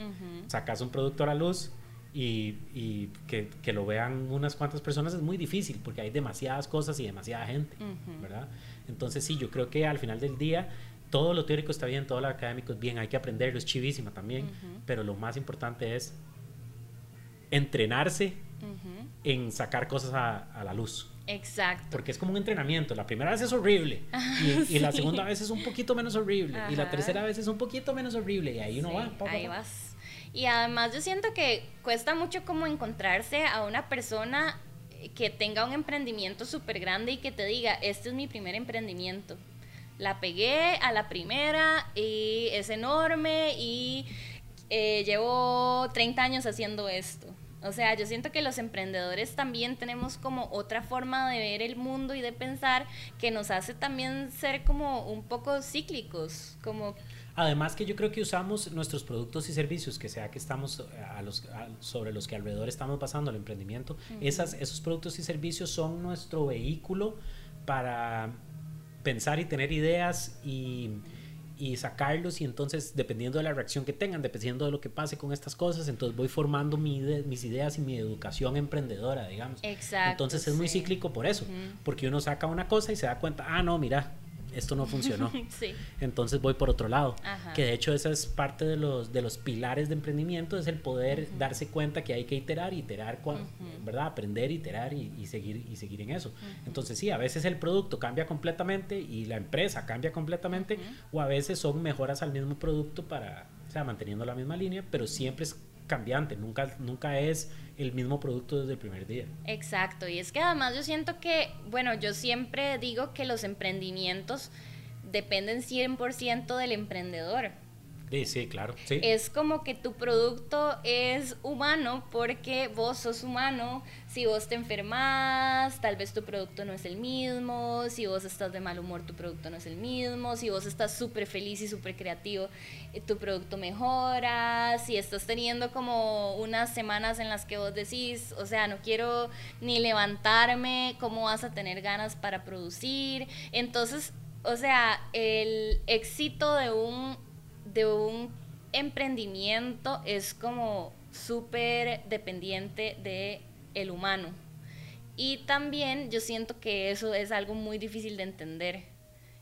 sacas un producto a la luz y, y que, que, lo vean unas cuantas personas es muy difícil porque hay demasiadas cosas y demasiada gente, ¿verdad? Entonces sí, yo creo que al final del día todo lo teórico está bien, todo lo académico es bien, hay que aprenderlo, es chivísima también, pero lo más importante es entrenarse en sacar cosas a, a la luz. Exacto. Porque es como un entrenamiento. La primera vez es horrible. y, la segunda vez es un poquito menos horrible. Y la tercera vez es un poquito menos horrible. Y ahí uno va. ahí vas. Y además yo siento que cuesta mucho como encontrarse a una persona que tenga un emprendimiento súper grande y que te diga, este es mi primer emprendimiento. La pegué a la primera y es enorme y eh, llevo 30 años haciendo esto. O sea, yo siento que los emprendedores también tenemos como otra forma de ver el mundo y de pensar que nos hace también ser como un poco cíclicos, como Además que yo creo que usamos nuestros productos y servicios, que sea que estamos eh, a los, sobre los que alrededor estamos pasando el emprendimiento, esas, esos productos y servicios son nuestro vehículo para pensar y tener ideas y y sacarlos y entonces dependiendo de la reacción que tengan, dependiendo de lo que pase con estas cosas, entonces voy formando mis ideas y mi educación emprendedora, digamos. Exacto. Entonces es muy cíclico por eso, porque uno saca una cosa y se da cuenta, ah, no, mira, esto no funcionó. Entonces voy por otro lado. Que de hecho esa es parte de los, de los pilares de emprendimiento, es el poder darse cuenta que hay que iterar, iterar, ¿verdad? Aprender, iterar y, seguir, y seguir en eso. Entonces sí, a veces el producto cambia completamente y la empresa cambia completamente o a veces son mejoras al mismo producto para, o sea, manteniendo la misma línea, pero siempre es cambiante, nunca, nunca es el mismo producto desde el primer día. Exacto, y es que además yo siento que, bueno, yo siempre digo que los emprendimientos dependen 100% del emprendedor. Sí, sí, claro. Es como que tu producto es humano porque vos sos humano. Si vos te enfermas, tal vez tu producto no es el mismo. Si vos estás de mal humor, tu producto no es el mismo. Si vos estás súper feliz y súper creativo, eh, tu producto mejora. Si estás teniendo como unas semanas en las que vos decís, o sea, no quiero ni levantarme, ¿cómo vas a tener ganas para producir? Entonces, o sea, el éxito de un de un emprendimiento es como súper dependiente de el humano. Y también yo siento que eso es algo muy difícil de entender.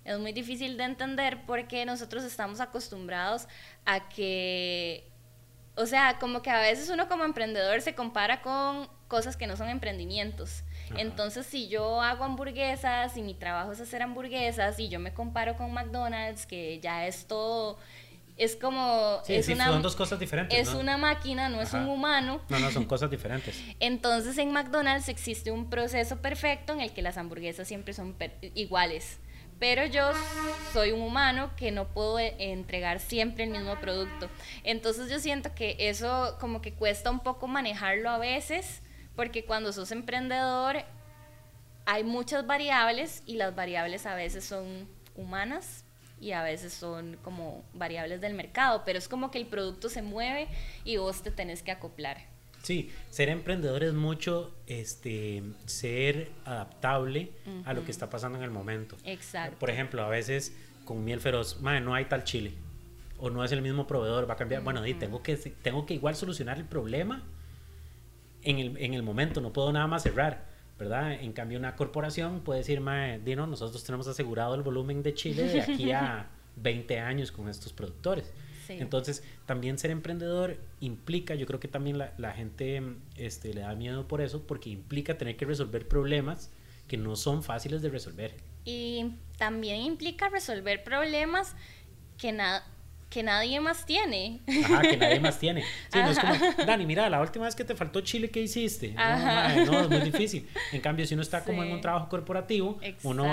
Es muy difícil de entender porque nosotros estamos acostumbrados a que, o sea, como que a veces uno como emprendedor se compara con cosas que no son emprendimientos. Entonces, si yo hago hamburguesas y mi trabajo es hacer hamburguesas y yo me comparo con McDonald's, que ya es todo es como... es una, son dos cosas diferentes. Es una máquina, no es un humano. No, no, son cosas diferentes. Entonces en McDonald's existe un proceso perfecto en el que las hamburguesas siempre son iguales. Pero yo soy un humano que no puedo e-, entregar siempre el mismo producto. Entonces yo siento que eso como que cuesta un poco manejarlo a veces, porque cuando sos emprendedor hay muchas variables y las variables a veces son humanas y a veces son como variables del mercado, pero es como que el producto se mueve y vos te tenés que acoplar. Sí, ser emprendedor es mucho este, ser adaptable a lo que está pasando en el momento. Exacto. Por ejemplo, a veces con miel feroz, madre, no hay tal chile, o no es el mismo proveedor, va a cambiar. Bueno, y tengo que, tengo que igual solucionar el problema en el, en el momento, no puedo nada más cerrar. ¿Verdad? En cambio, una corporación puede decir, Dino, nosotros tenemos asegurado el volumen de Chile de aquí a 20 años con estos productores. Entonces, también ser emprendedor implica, yo creo que también la, la gente este, le da miedo por eso, porque implica tener que resolver problemas que no son fáciles de resolver. Y también implica resolver problemas que nada que nadie más tiene. Ajá, que nadie más tiene. Sí, no es como, Dani, mira, la última vez que te faltó chile, ¿qué hiciste? No, no, es muy difícil. En cambio, si uno está como en un trabajo corporativo, uno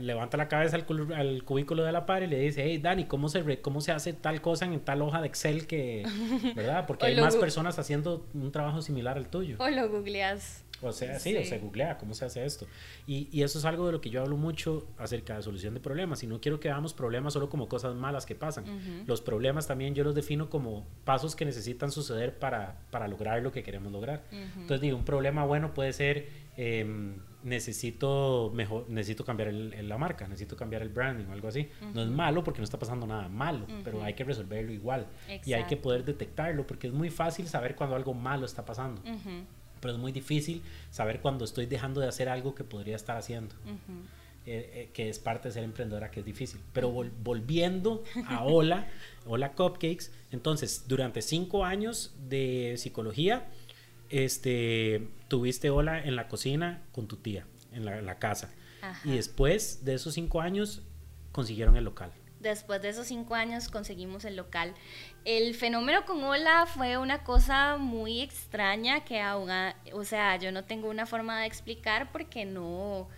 levanta la cabeza al, al, cubículo de la par y le dice, hey, Dani, ¿cómo se, ¿cómo se hace tal cosa en tal hoja de Excel que, ¿verdad? Porque hay más personas haciendo un trabajo similar al tuyo. O lo googleas. O sea, sí, o sea, googlea cómo se hace esto. Y, y, eso es algo de lo que yo hablo mucho acerca de solución de problemas. Y no quiero que veamos problemas solo como cosas malas que pasan. Los problemas también yo los defino como pasos que necesitan suceder para, para lograr lo que queremos lograr. Entonces, digo, un problema bueno puede ser, em, necesito, mejor, necesito cambiar el, la marca, necesito cambiar el branding o algo así. No es malo porque no está pasando nada malo, pero hay que resolverlo igual. Y hay que poder detectarlo porque es muy fácil saber cuando algo malo está pasando pero es muy difícil saber cuando estoy dejando de hacer algo que podría estar haciendo. Eh, eh, que es parte de ser emprendedora, que es difícil. Pero volviendo a Hola, Hola Cupcakes, entonces, durante cinco años de psicología, este, tuviste Hola en la cocina con tu tía, en la, en la casa. Y después de esos cinco años, consiguieron el local después de esos cinco años conseguimos el local. El fenómeno con Hola fue una cosa muy extraña que o sea, yo no tengo una forma de explicar porque no,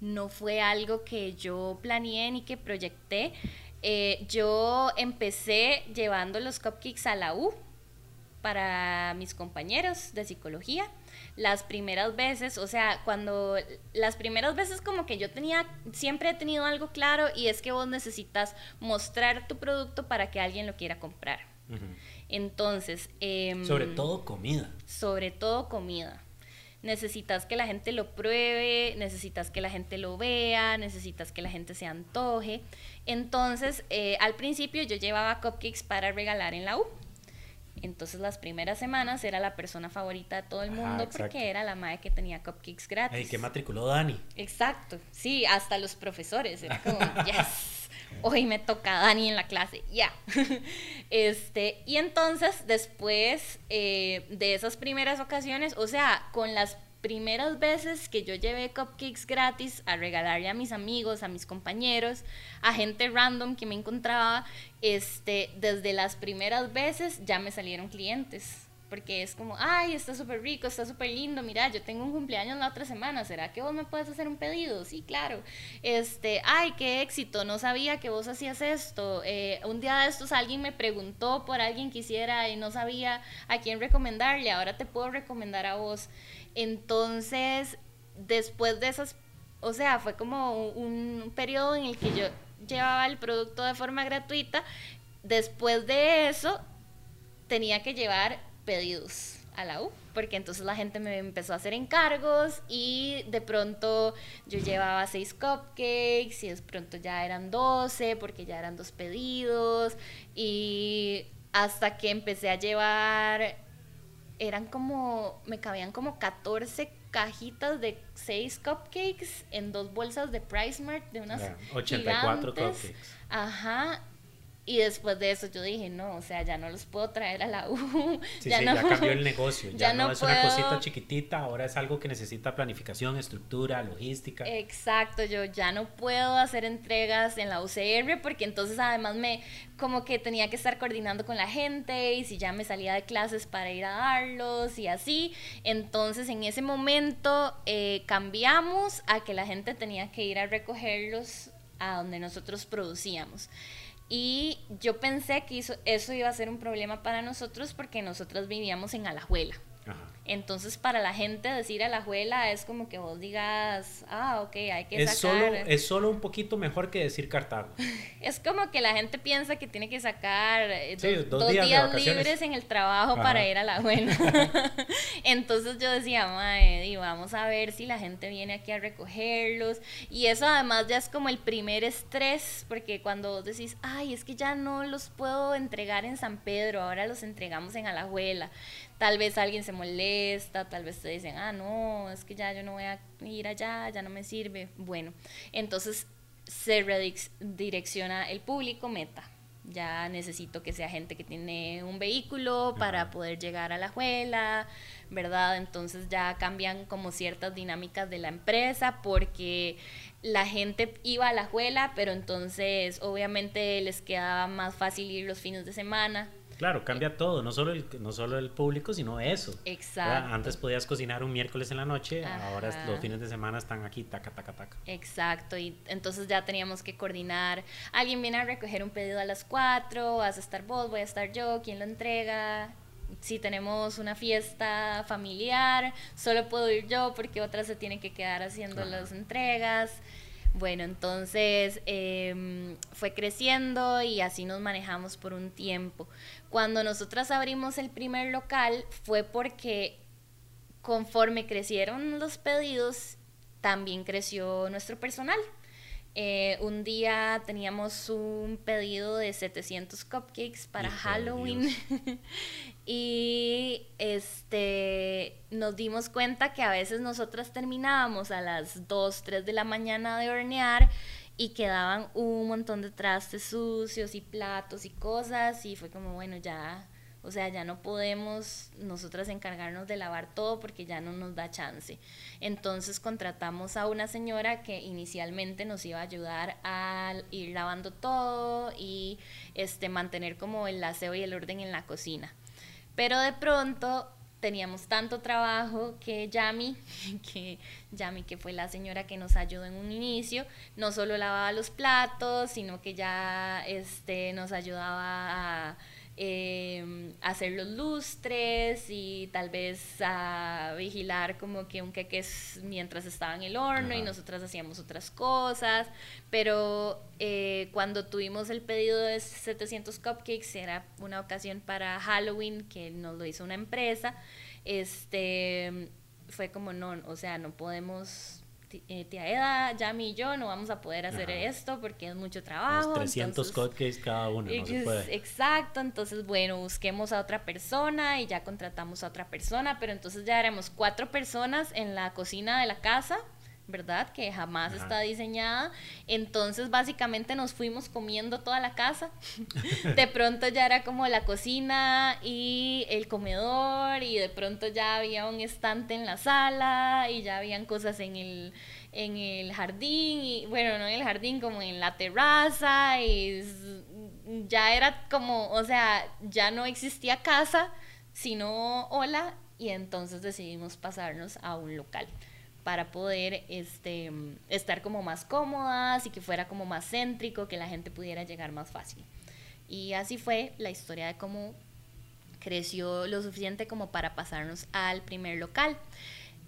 no fue algo que yo planeé ni que proyecté. Eh, yo empecé llevando los cupcakes a la U para mis compañeros de psicología las primeras veces, o sea, cuando las primeras veces como que yo tenía, siempre he tenido algo claro y es que vos necesitas mostrar tu producto para que alguien lo quiera comprar. Entonces... Em, sobre todo comida. Sobre todo comida. Necesitas que la gente lo pruebe, necesitas que la gente lo vea, necesitas que la gente se antoje. Entonces, eh, al principio yo llevaba cupcakes para regalar en la U. Entonces las primeras semanas era la persona favorita de todo el mundo porque era la madre que tenía cupcakes gratis. Ay, que matriculó Dani. Exacto, sí, hasta los profesores. Era como, yes, hoy me toca Dani en la clase, ya. este, y entonces después eh, de esas primeras ocasiones, o sea, con las primeras veces que yo llevé cupcakes gratis a regalarle a mis amigos, a mis compañeros, a gente random que me encontraba, este, desde las primeras veces ya me salieron clientes. Porque es como, ay, está súper rico, está súper lindo, mira, yo tengo un cumpleaños la otra semana, ¿será que vos me puedes hacer un pedido? Sí, claro. Este, ay, qué éxito, no sabía que vos hacías esto. Eh, un día de estos alguien me preguntó por alguien que hiciera y no sabía a quién recomendarle, ahora te puedo recomendar a vos. Entonces, después de esas, o sea, fue como un, periodo en el que yo llevaba el producto de forma gratuita. Después de eso, tenía que llevar pedidos a la U, porque entonces la gente me empezó a hacer encargos y de pronto yo llevaba seis cupcakes y de pronto ya eran 12 porque ya eran dos pedidos y hasta que empecé a llevar eran como, me cabían como 14 cajitas de 6 cupcakes en dos bolsas de Price Mart de unas 84 cupcakes. Ajá, y después de eso yo dije, no, o sea, ya no los puedo traer a la U. Sí, ya, no, ya cambió el negocio. Ya, no, es una cosita chiquitita, ahora es algo que necesita planificación, estructura, logística. Exacto, yo ya no puedo hacer entregas en la UCR porque entonces además me, como que tenía que estar coordinando con la gente y si ya me salía de clases para ir a darlos y así. Entonces en ese momento eh, cambiamos a que la gente tenía que ir a recogerlos a donde nosotros producíamos. Y yo pensé que eso, iba a ser un problema para nosotros porque nosotros vivíamos en Alajuela. Entonces, para la gente decir a la abuela es como que vos digas, ah, ok, hay que es sacar. Solo, es solo un poquito mejor que decir Cartago. es como que la gente piensa que tiene que sacar eh, dos, días, libres en el trabajo para ir a la abuela. Entonces yo decía, mae, vamos a ver si la gente viene aquí a recogerlos. Y eso además ya es como el primer estrés, porque cuando vos decís, ay, es que ya no los puedo entregar en San Pedro, ahora los entregamos en Alajuela tal vez alguien se tal vez te dicen, ah, no, es que ya yo no voy a ir allá, ya no me sirve. Bueno, entonces se redirecciona el público meta. ya necesito que sea gente que tiene un vehículo para poder llegar a la juela, ¿verdad? Entonces ya cambian como ciertas dinámicas de la empresa porque la gente iba a la juela, pero entonces obviamente les quedaba más fácil ir los fines de semana Claro, cambia todo, no solo el, no solo el público, sino eso. Exacto. Antes podías cocinar un miércoles en la noche, ahora los fines de semana están aquí, taca, taca, taca. Exacto, y entonces ya teníamos que coordinar. Alguien viene a recoger un pedido a las 4, vas a estar vos, voy a estar yo, ¿quién lo entrega? Si tenemos una fiesta familiar, solo puedo ir yo porque otra se tiene que quedar haciendo las entregas. Bueno, entonces em, fue creciendo y así nos manejamos por un tiempo. Cuando nosotras abrimos el primer local fue porque conforme crecieron los pedidos, también creció nuestro personal. Eh, un día teníamos un pedido de 700 cupcakes para Halloween y este nos dimos cuenta que a veces nosotras terminábamos a las 2, 3 de la mañana de hornear y quedaban un montón de trastes sucios y platos y cosas y fue como bueno ya o sea, ya no podemos nosotras encargarnos de lavar todo porque ya no nos da chance. Entonces contratamos a una señora que inicialmente nos iba a ayudar a ir lavando todo y este, mantener como el aseo y el orden en la cocina. Pero de pronto teníamos tanto trabajo que Yami, que Yami que fue la señora que nos ayudó en un inicio, no solo lavaba los platos, sino que ya este, nos ayudaba a eh, hacer los lustres y tal vez a vigilar como que un queque mientras estaba en el horno y nosotras hacíamos otras cosas, pero eh, cuando tuvimos el pedido de 700 cupcakes era una ocasión para Halloween que nos lo hizo una empresa, este fue como no, o sea, no podemos eh, tía Eda, Yami y yo no vamos a poder hacer esto porque es mucho trabajo. 300 cupcakes cada uno, no se puede. Exacto, entonces bueno, busquemos a otra persona y ya contratamos a otra persona, pero entonces ya éramos cuatro personas en la cocina de la casa ¿verdad? Que jamás está diseñada. Entonces, básicamente nos fuimos comiendo toda la casa. de pronto ya era como la cocina y el comedor y de pronto ya había un estante en la sala y ya habían cosas en el en el jardín y bueno, no en el jardín, como en la terraza y ya era como, o sea, ya no existía casa, sino hola y entonces decidimos pasarnos a un local para poder este, estar como más cómodas y que fuera como más céntrico, que la gente pudiera llegar más fácil. Y así fue la historia de cómo creció lo suficiente como para pasarnos al primer local.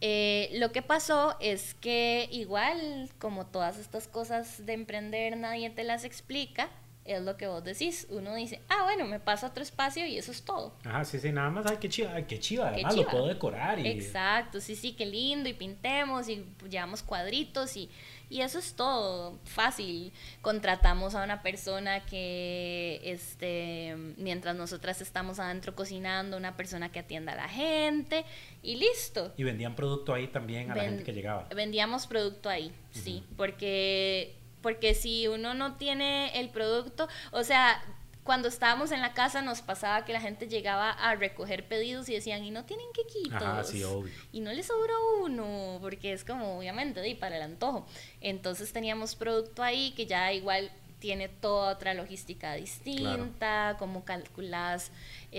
Eh, lo que pasó es que igual, como todas estas cosas de emprender, nadie te las explica es lo que vos decís. Uno dice, ah, bueno, me paso a otro espacio y eso es todo. Ajá, sí, sí, nada más, ay, qué chiva, ay, qué chiva, además lo puedo decorar. Y... Exacto, sí, sí, qué lindo, y pintemos y llevamos cuadritos y, y eso es todo, fácil. Contratamos a una persona que, este, mientras nosotras estamos adentro cocinando, una persona que atienda a la gente y listo. Y vendían producto ahí también a la gente que llegaba. Vendíamos producto ahí, sí, porque porque si uno no tiene el producto, o sea, cuando estábamos en la casa nos pasaba que la gente llegaba a recoger pedidos y decían, y no tienen quequitos. Ajá, sí, obvio. Y no les sobró uno, porque es como, obviamente, y para el antojo. Entonces teníamos producto ahí que ya igual tiene toda otra logística distinta, como calculas...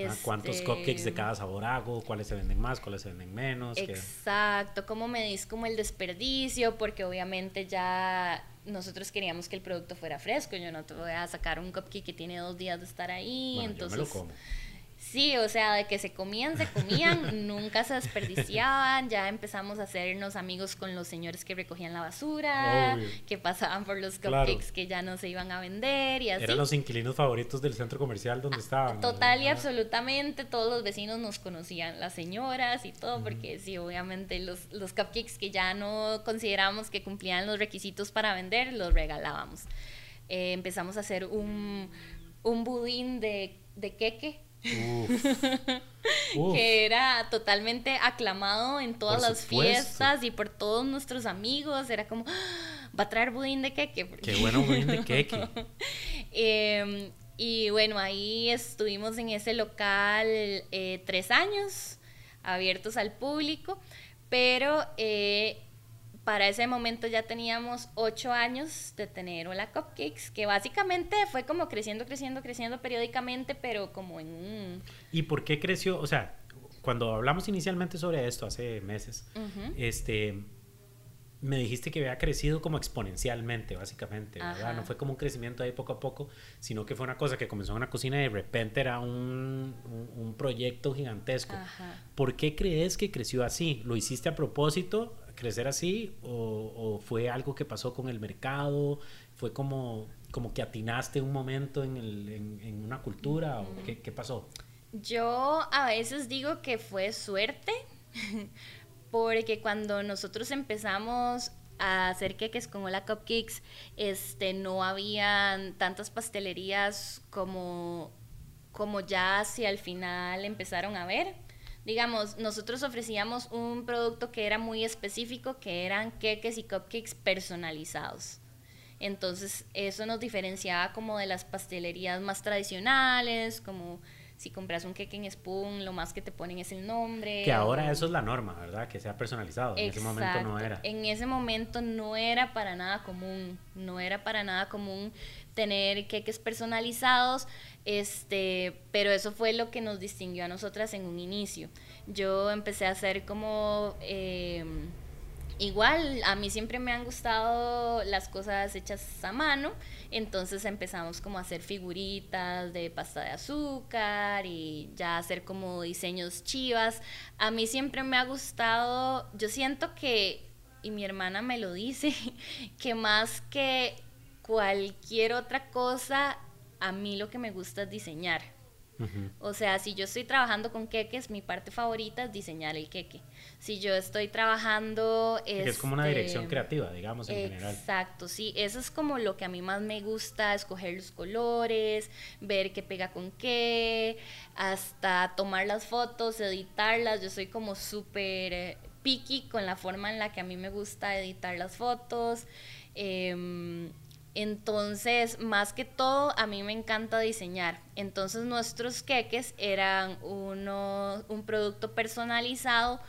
Ah, ¿Cuántos este, cupcakes de cada sabor hago? ¿Cuáles se venden más? ¿Cuáles se venden menos? Exacto, ¿cómo medís como el desperdicio? Porque obviamente ya nosotros queríamos que el producto fuera fresco. Yo no te voy a sacar un cupcake que tiene dos días de estar ahí. entonces, yo me lo como. Sí, o sea, de que se comían, se comían, nunca se desperdiciaban, ya empezamos a hacernos amigos con los señores que recogían la basura, que pasaban por los cupcakes que ya no se iban a vender y así. Eran los inquilinos favoritos del centro comercial donde estaban. Total y absolutamente, todos los vecinos nos conocían, las señoras y todo, porque sí, obviamente los, los cupcakes que ya no consideramos que cumplían los requisitos para vender, los regalábamos. Eh, empezamos a hacer un, un budín de, de queque que era totalmente aclamado en todas las fiestas y por todos nuestros amigos. Era como, ah, va a traer budín de queque. Qué bueno budín de queque. Em, Y bueno, ahí estuvimos en ese local eh, tres años, abiertos al público, pero eh, para ese momento ya teníamos ocho años de tener Hola Cupcakes, que básicamente fue como creciendo, creciendo, creciendo periódicamente, pero como en un... ¿Y por qué creció? O sea, cuando hablamos inicialmente sobre esto hace meses, este me dijiste que había crecido como exponencialmente, básicamente, ¿verdad? No fue como un crecimiento ahí poco a poco, sino que fue una cosa que comenzó en una cocina y de repente era un, un, proyecto gigantesco. ¿Por qué crees que creció así? ¿Lo hiciste a propósito, crecer así? ¿O, fue algo que pasó con el mercado? ¿Fue como, como que atinaste un momento en, el, en, una cultura? ¿O qué, qué pasó? Yo a veces digo que fue suerte. porque cuando nosotros empezamos a hacer queques con Hola Cupcakes, este, no habían tantas pastelerías como, como ya hacia el final empezaron a ver. Digamos, nosotros ofrecíamos un producto que era muy específico, que eran queques y cupcakes personalizados. Entonces, eso nos diferenciaba como de las pastelerías más tradicionales, como si compras un cake en spoon, lo más que te ponen es el nombre. Que ahora eso es la norma, ¿verdad? Que sea personalizado. En ese momento no era. En ese momento no era para nada común. No era para nada común tener queques personalizados, este, pero eso fue lo que nos distinguió a nosotras en un inicio. Yo empecé a hacer como... Eh, igual, a mí siempre me han gustado las cosas hechas a mano, entonces empezamos como a hacer figuritas de pasta de azúcar y ya hacer como diseños chivas. A mí siempre me ha gustado, yo siento que, y mi hermana me lo dice, que más que cualquier otra cosa, a mí lo que me gusta es diseñar. O sea, si yo estoy trabajando con queques, mi parte favorita es diseñar el queque. Si yo estoy trabajando... es como una dirección este, creativa, digamos, en general. Exacto, sí. Eso es como lo que a mí más me gusta, escoger los colores, ver qué pega con qué, hasta tomar las fotos, editarlas. Yo soy como súper eh, picky con la forma en la que a mí me gusta editar las fotos. Eh, entonces, más que todo, a mí me encanta diseñar. Entonces, nuestros queques eran uno, un producto personalizado,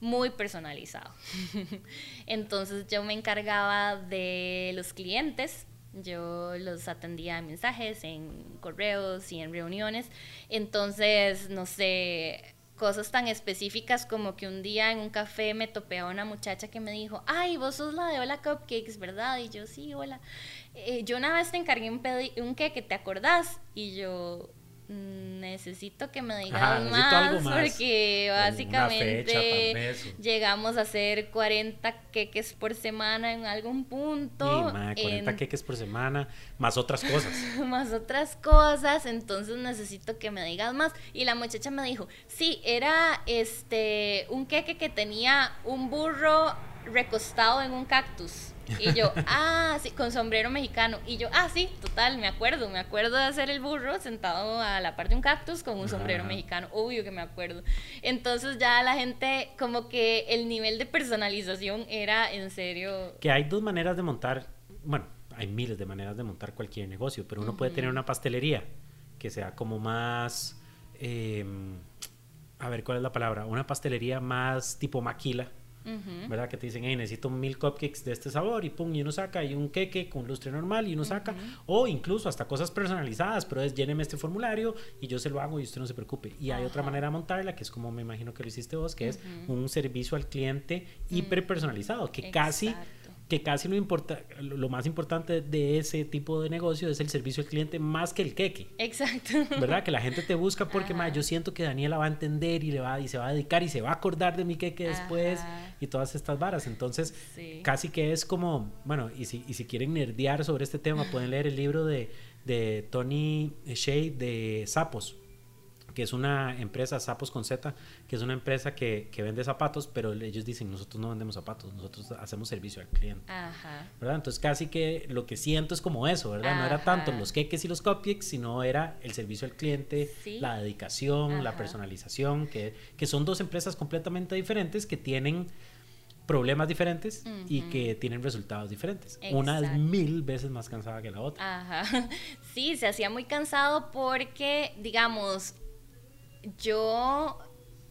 muy personalizado. Entonces, yo me encargaba de los clientes. Yo los atendía en mensajes, en correos y en reuniones. Entonces, no sé, cosas tan específicas como que un día en un café me topé una muchacha que me dijo, ay, vos sos la de Hola Cupcakes, ¿verdad? Y yo, sí, hola. Eh, yo una vez te encargué un, un que ¿te acordás? Y yo, necesito que me digas más, porque básicamente llegamos a hacer 40 queques por semana en algún punto. Sí, 40 queques por semana, más otras cosas. más otras cosas, entonces necesito que me digas más. Y la muchacha me dijo, sí, era este un queque que tenía un burro recostado en un cactus. Y yo, ah, sí, con sombrero mexicano. Y yo, ah, sí, total, me acuerdo, me acuerdo de hacer el burro sentado a la par de un cactus con un sombrero mexicano, obvio que me acuerdo. Entonces ya la gente, como que el nivel de personalización era en serio. Que hay dos maneras de montar, bueno, hay miles de maneras de montar cualquier negocio, pero uno puede tener una pastelería que sea como más, em, a ver cuál es la palabra, una pastelería más tipo maquila ¿verdad? Que te dicen, hey, necesito mil cupcakes de este sabor y pum, y uno saca, y un queque con lustre normal y uno saca, o incluso hasta cosas personalizadas, pero es lléneme este formulario y yo se lo hago y usted no se preocupe. Y hay otra manera de montarla, que es como me imagino que lo hiciste vos, que es un servicio al cliente hiper personalizado, que casi que casi lo, importa, lo más importante de ese tipo de negocio es el servicio al cliente más que el queque. Exacto. ¿Verdad? Que la gente te busca porque más yo siento que Daniela va a entender y, le va, y se va a dedicar y se va a acordar de mi queque después y todas estas varas. Entonces, casi que es como, bueno, y si, y si quieren nerdear sobre este tema, pueden leer el libro de, de Tony Shea de Sapos que es una empresa, Sapos con Z, que es una empresa que, que, vende zapatos, pero ellos dicen, nosotros no vendemos zapatos, nosotros hacemos servicio al cliente. ¿Verdad? Entonces casi que lo que siento es como eso, ¿verdad? No era tanto los queques y los cupcakes, sino era el servicio al cliente, la dedicación, la personalización, que, que son dos empresas completamente diferentes que tienen problemas diferentes y que tienen resultados diferentes. Una es mil veces más cansada que la otra. Ajá. Sí, se hacía muy cansado porque, digamos, yo,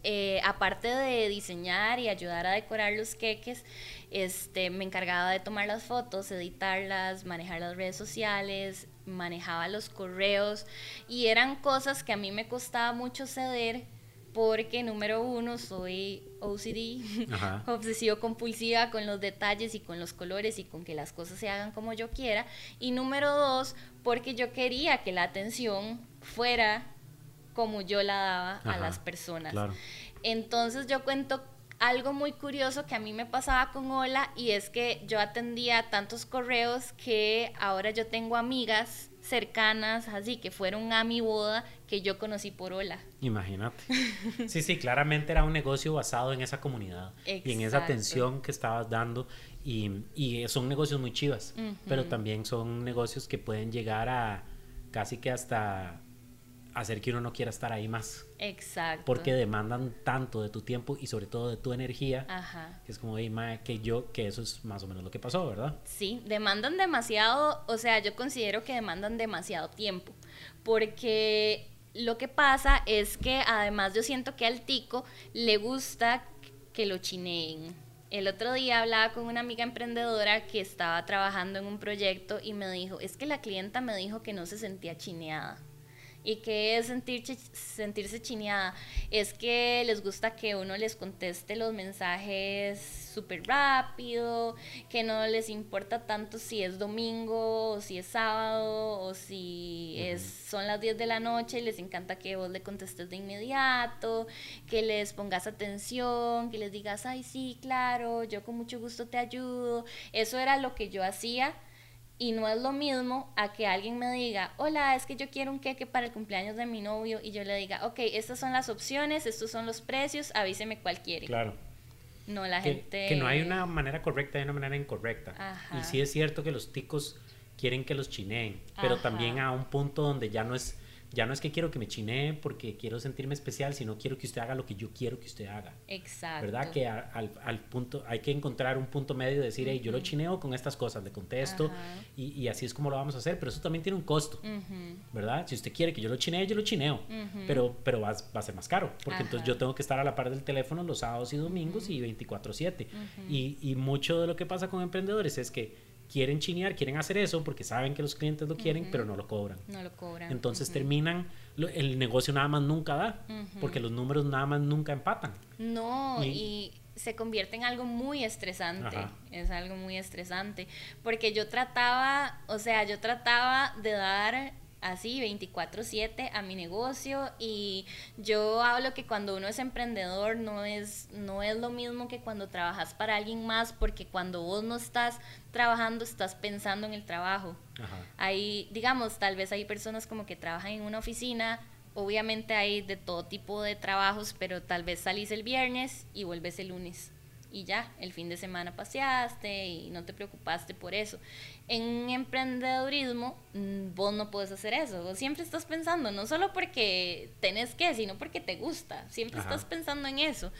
eh, aparte de diseñar y ayudar a decorar los queques, este, me encargaba de tomar las fotos, editarlas, manejar las redes sociales, manejaba los correos y eran cosas que a mí me costaba mucho ceder porque número uno soy OCD, obsesivo compulsiva con los detalles y con los colores y con que las cosas se hagan como yo quiera. Y número dos, porque yo quería que la atención fuera como yo la daba a las personas. Entonces yo cuento algo muy curioso que a mí me pasaba con Hola y es que yo atendía tantos correos que ahora yo tengo amigas cercanas, así que fueron a mi boda que yo conocí por Hola. Imagínate. Sí, sí, claramente era un negocio basado en esa comunidad y en esa atención que estabas dando y, y son negocios muy chivas, pero también son negocios que pueden llegar a casi que hasta hacer que uno no quiera estar ahí más. Exacto. Porque demandan tanto de tu tiempo y sobre todo de tu energía. Ajá. Que es como, que yo, que eso es más o menos lo que pasó, ¿verdad? Sí, demandan demasiado, o sea, yo considero que demandan demasiado tiempo. Porque lo que pasa es que además yo siento que al tico le gusta que lo chineen. El otro día hablaba con una amiga emprendedora que estaba trabajando en un proyecto y me dijo, es que la clienta me dijo que no se sentía chineada. ¿Y qué es sentirse, sentirse chineada? Es que les gusta que uno les conteste los mensajes súper rápido, que no les importa tanto si es domingo o si es sábado o si es, son las 10 de la noche y les encanta que vos le contestes de inmediato, que les pongas atención, que les digas, ay sí, claro, yo con mucho gusto te ayudo. Eso era lo que yo hacía y no es lo mismo a que alguien me diga, hola, es que yo quiero un queque para el cumpleaños de mi novio y yo le diga, ok, estas son las opciones, estos son los precios, avíseme cuál quiere. Claro. No, la gente... Que no hay una manera correcta y una manera incorrecta. Y sí es cierto que los ticos quieren que los chineen, pero también a un punto donde ya no es ya no es que quiero que me chinee porque quiero sentirme especial, sino quiero que usted haga lo que yo quiero que usted haga. Exacto. ¿Verdad? Que al, al punto, hay que encontrar un punto medio de decir, hey, yo lo chineo con estas cosas, le contesto y, y, así es como lo vamos a hacer, pero eso también tiene un costo, ¿verdad? Si usted quiere que yo lo chinee, yo lo chineo, pero, pero va, va, a ser más caro, porque entonces yo tengo que estar a la par del teléfono los sábados y domingos y 24/7. Y, y mucho de lo que pasa con emprendedores es que quieren chinear, quieren hacer eso porque saben que los clientes lo quieren, pero no lo cobran. No lo cobran. Entonces terminan, el negocio nada más nunca da, porque los números nada más nunca empatan. No, y, se convierte en algo muy estresante. Es algo muy estresante. Porque yo trataba, o sea, yo trataba de dar así 24/7 a mi negocio. Y yo hablo que cuando uno es emprendedor no es no es lo mismo que cuando trabajas para alguien más porque cuando vos no estás trabajando estás pensando en el trabajo. Ahí digamos, tal vez hay personas como que trabajan en una oficina, obviamente hay de todo tipo de trabajos, pero tal vez salís el viernes y vuelves el lunes y ya, el fin de semana paseaste y no te preocupaste por eso. En emprendedurismo, mm, vos no puedes hacer eso. Vos siempre estás pensando, no solo porque tenés que, sino porque te gusta. Siempre estás pensando en eso.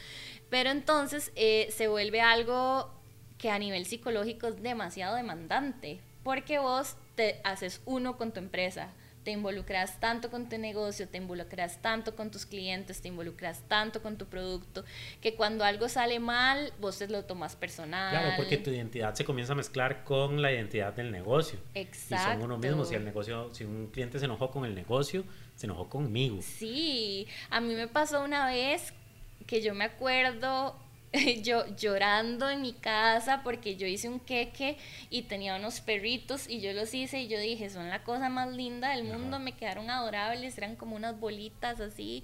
Pero entonces eh, se vuelve algo que a nivel psicológico es demasiado demandante, porque vos te haces uno con tu empresa te involucras tanto con tu negocio, te involucras tanto con tus clientes, te involucras tanto con tu producto, que cuando algo sale mal, vos te lo tomas personal. Claro, porque tu identidad se comienza a mezclar con la identidad del negocio. Exacto. Y son uno mismo. Si el negocio, si un cliente se enojó con el negocio, se enojó conmigo. Sí, a mí me pasó una vez que yo me acuerdo yo llorando en mi casa porque yo hice un queque y tenía unos perritos y yo los hice y yo dije, son la cosa más linda del mundo, me quedaron adorables, eran como unas bolitas así.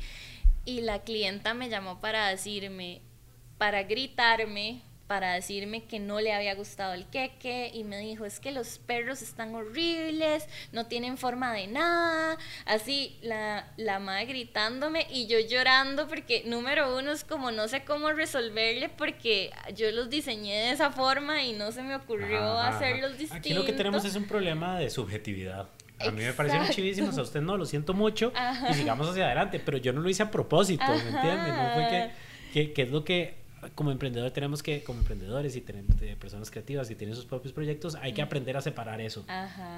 Y la clienta me llamó para decirme, para gritarme, para decirme que no le había gustado el queque y me dijo, es que los perros están horribles, no tienen forma de nada, así la, la madre gritándome y yo llorando porque número uno es como no sé cómo resolverle porque yo los diseñé de esa forma y no se me ocurrió hacerlos distintos. Aquí lo que tenemos es un problema de subjetividad. A mí me parecieron chivísimos, a usted no, lo siento mucho y sigamos hacia adelante, pero yo no lo hice a propósito, ¿me entiendes? No fue que, que, que es lo que como emprendedor tenemos que, como emprendedores y tenemos personas creativas y tienen sus propios proyectos, hay que aprender a separar eso.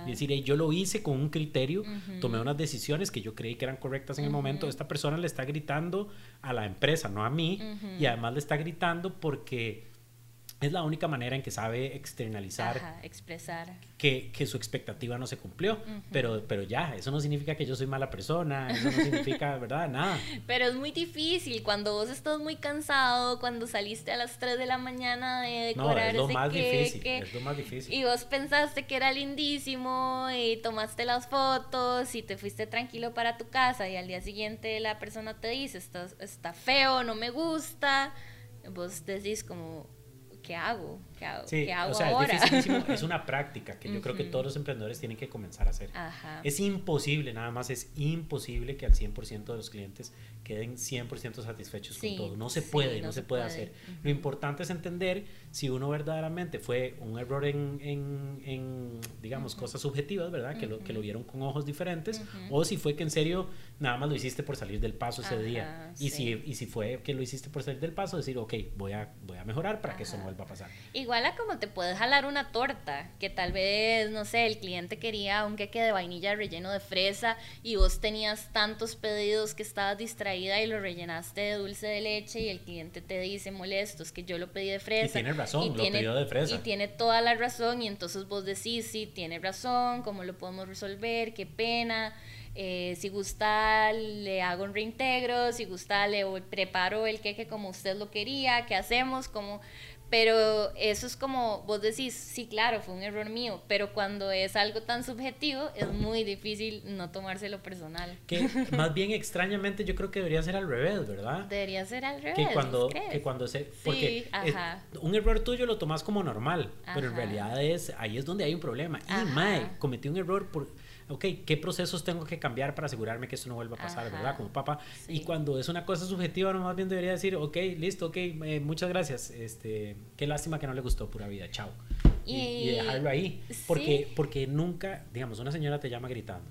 Y decir, yo lo hice con un criterio, tomé unas decisiones que yo creí que eran correctas en el momento. Esta persona le está gritando a la empresa, no a mí, y además le está gritando porque es la única manera en que sabe externalizar, expresar que, que, su expectativa no se cumplió. pero, pero ya, eso no significa que yo soy mala persona, eso no significa, ¿verdad? Nada. Pero es muy difícil cuando vos estás muy cansado, cuando saliste a las 3 de la mañana de decorar no, es lo más difícil, es lo más difícil. Y vos pensaste que era lindísimo y tomaste las fotos y te fuiste tranquilo para tu casa y al día siguiente la persona te dice, está, está feo, no me gusta. Vos decís como, ¿qué hago? ¿Qué hago, sí, hago o sea, ahora? Es, es una práctica que yo creo que todos los emprendedores tienen que comenzar a hacer. Es imposible, nada más es imposible que al 100% de los clientes queden 100% satisfechos con todo. No se puede, no, se, puede, hacer. Lo importante es entender si uno verdaderamente fue un error en, en, en digamos, cosas subjetivas, ¿verdad? Que, lo, que lo vieron con ojos diferentes, o si fue que en serio nada más lo hiciste por salir del paso ese día. Y, si, y si fue que lo hiciste por salir del paso, decir, ok, voy a, voy a mejorar para que eso no vuelva a pasar. Igual a como te puedes jalar una torta, que tal vez, no sé, el cliente quería un queque de vainilla relleno de fresa y vos tenías tantos pedidos que estabas distraído y lo rellenaste de dulce de leche y el cliente te dice molesto, es que yo lo pedí de fresa. Y tiene razón, lo pidió de fresa. Y tiene toda la razón y entonces vos decís, sí, tiene razón, ¿cómo lo podemos resolver? Qué pena. Eh, si gusta, le hago un reintegro, si gusta, le preparo el queque como usted lo quería, ¿qué hacemos? Como pero eso es como, vos decís, sí, claro, fue un error mío, pero cuando es algo tan subjetivo es muy difícil no tomárselo personal. Que más bien extrañamente yo creo que debería ser al revés, ¿verdad? Debería ser al revés. Que cuando, que cuando se... Porque un error tuyo lo tomas como normal, pero en realidad es, ahí es donde hay un problema. Y, mae, cometí un error por ok, ¿qué procesos tengo que cambiar para asegurarme que esto no vuelva a pasar, verdad? Como papá. Y cuando es una cosa subjetiva, no más bien debería decir, ok, listo, ok, eh, muchas gracias. Este, qué lástima que no le gustó, pura vida, chao. Y, dejarlo ahí. Porque, porque nunca, digamos, una señora te llama gritando.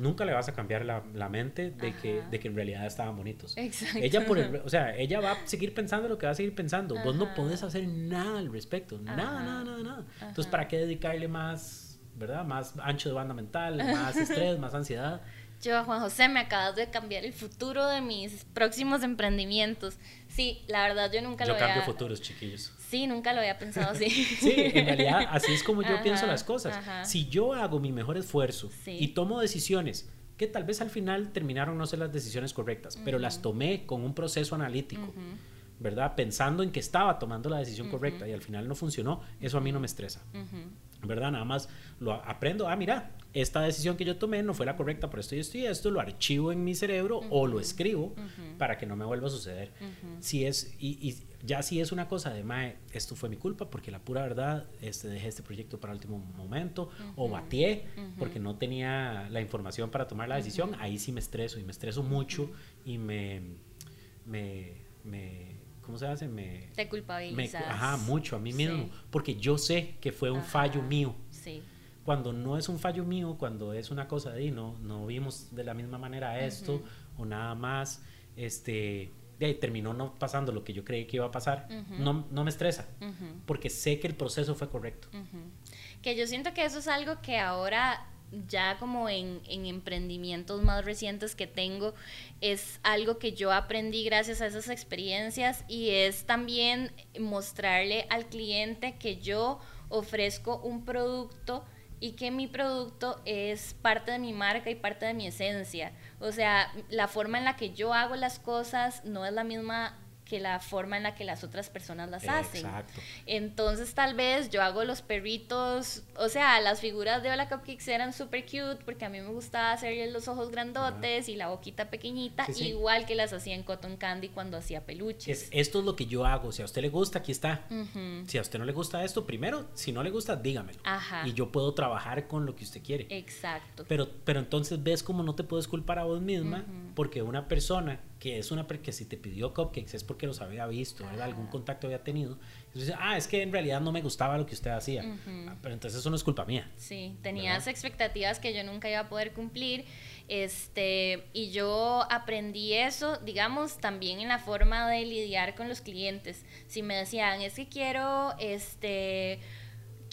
Nunca le vas a cambiar la, la mente de que, de que en realidad estaban bonitos. Exacto. Ella, por o sea, ella va a seguir pensando lo que va a seguir pensando. Vos no podés hacer nada al respecto. Nada, nada, nada, nada. Entonces, ¿para qué dedicarle más ¿verdad? Más ancho de banda mental, más estrés, más ansiedad. Yo, Juan José, me acabas de cambiar el futuro de mis próximos emprendimientos. Sí, la verdad yo nunca lo había... Yo cambio futuros, chiquillos. Sí, nunca lo había pensado así. sí, en realidad así es como yo pienso las cosas. Si yo hago mi mejor esfuerzo y tomo decisiones que tal vez al final terminaron no ser las decisiones correctas, pero las tomé con un proceso analítico. ¿verdad? Pensando en que estaba tomando la decisión correcta y al final no funcionó, eso a mí no me estresa. ¿Verdad? Nada más lo aprendo, ah, mira, esta decisión que yo tomé no fue la correcta por esto y esto y esto, lo archivo en mi cerebro o lo escribo para que no me vuelva a suceder. Si es, y, ya si es una cosa de, mae, esto fue mi culpa porque la pura verdad, este, dejé este proyecto para el último momento o batié porque no tenía la información para tomar la decisión, ahí sí me estreso y me estreso mucho y me, me, me ¿cómo se hace? Me, Te culpabilizas. ajá, mucho a mí mismo, porque yo sé que fue un fallo mío. Sí. Cuando no es un fallo mío, cuando es una cosa de no, no vimos de la misma manera esto o nada más, este, de ahí terminó no pasando lo que yo creí que iba a pasar, no, no, me estresa, porque sé que el proceso fue correcto. Que yo siento que eso es algo que ahora ya como en, emprendimientos más recientes que tengo, es algo que yo aprendí gracias a esas experiencias y es también mostrarle al cliente que yo ofrezco un producto y que mi producto es parte de mi marca y parte de mi esencia. O sea, la forma en la que yo hago las cosas no es la misma que la forma en la que las otras personas las hacen. Entonces tal vez yo hago los perritos, o sea, las figuras de Hola Cupcakes eran súper cute porque a mí me gustaba hacerle los ojos grandotes y la boquita pequeñita, igual que las hacía en Cotton Candy cuando hacía peluches. esto es lo que yo hago, si a usted le gusta, aquí está. Si a usted no le gusta esto, primero, si no le gusta, dígamelo. Y yo puedo trabajar con lo que usted quiere. Exacto. Pero, pero entonces ves como no te puedes culpar a vos misma porque una persona que es una que si te pidió cupcakes es porque los había visto, algún contacto había tenido. Entonces, ah, es que en realidad no me gustaba lo que usted hacía. Ah, pero entonces eso no es culpa mía. Sí, tenías expectativas que yo nunca iba a poder cumplir Este, y yo aprendí eso, digamos, también en la forma de lidiar con los clientes. Si me decían, es que quiero, este,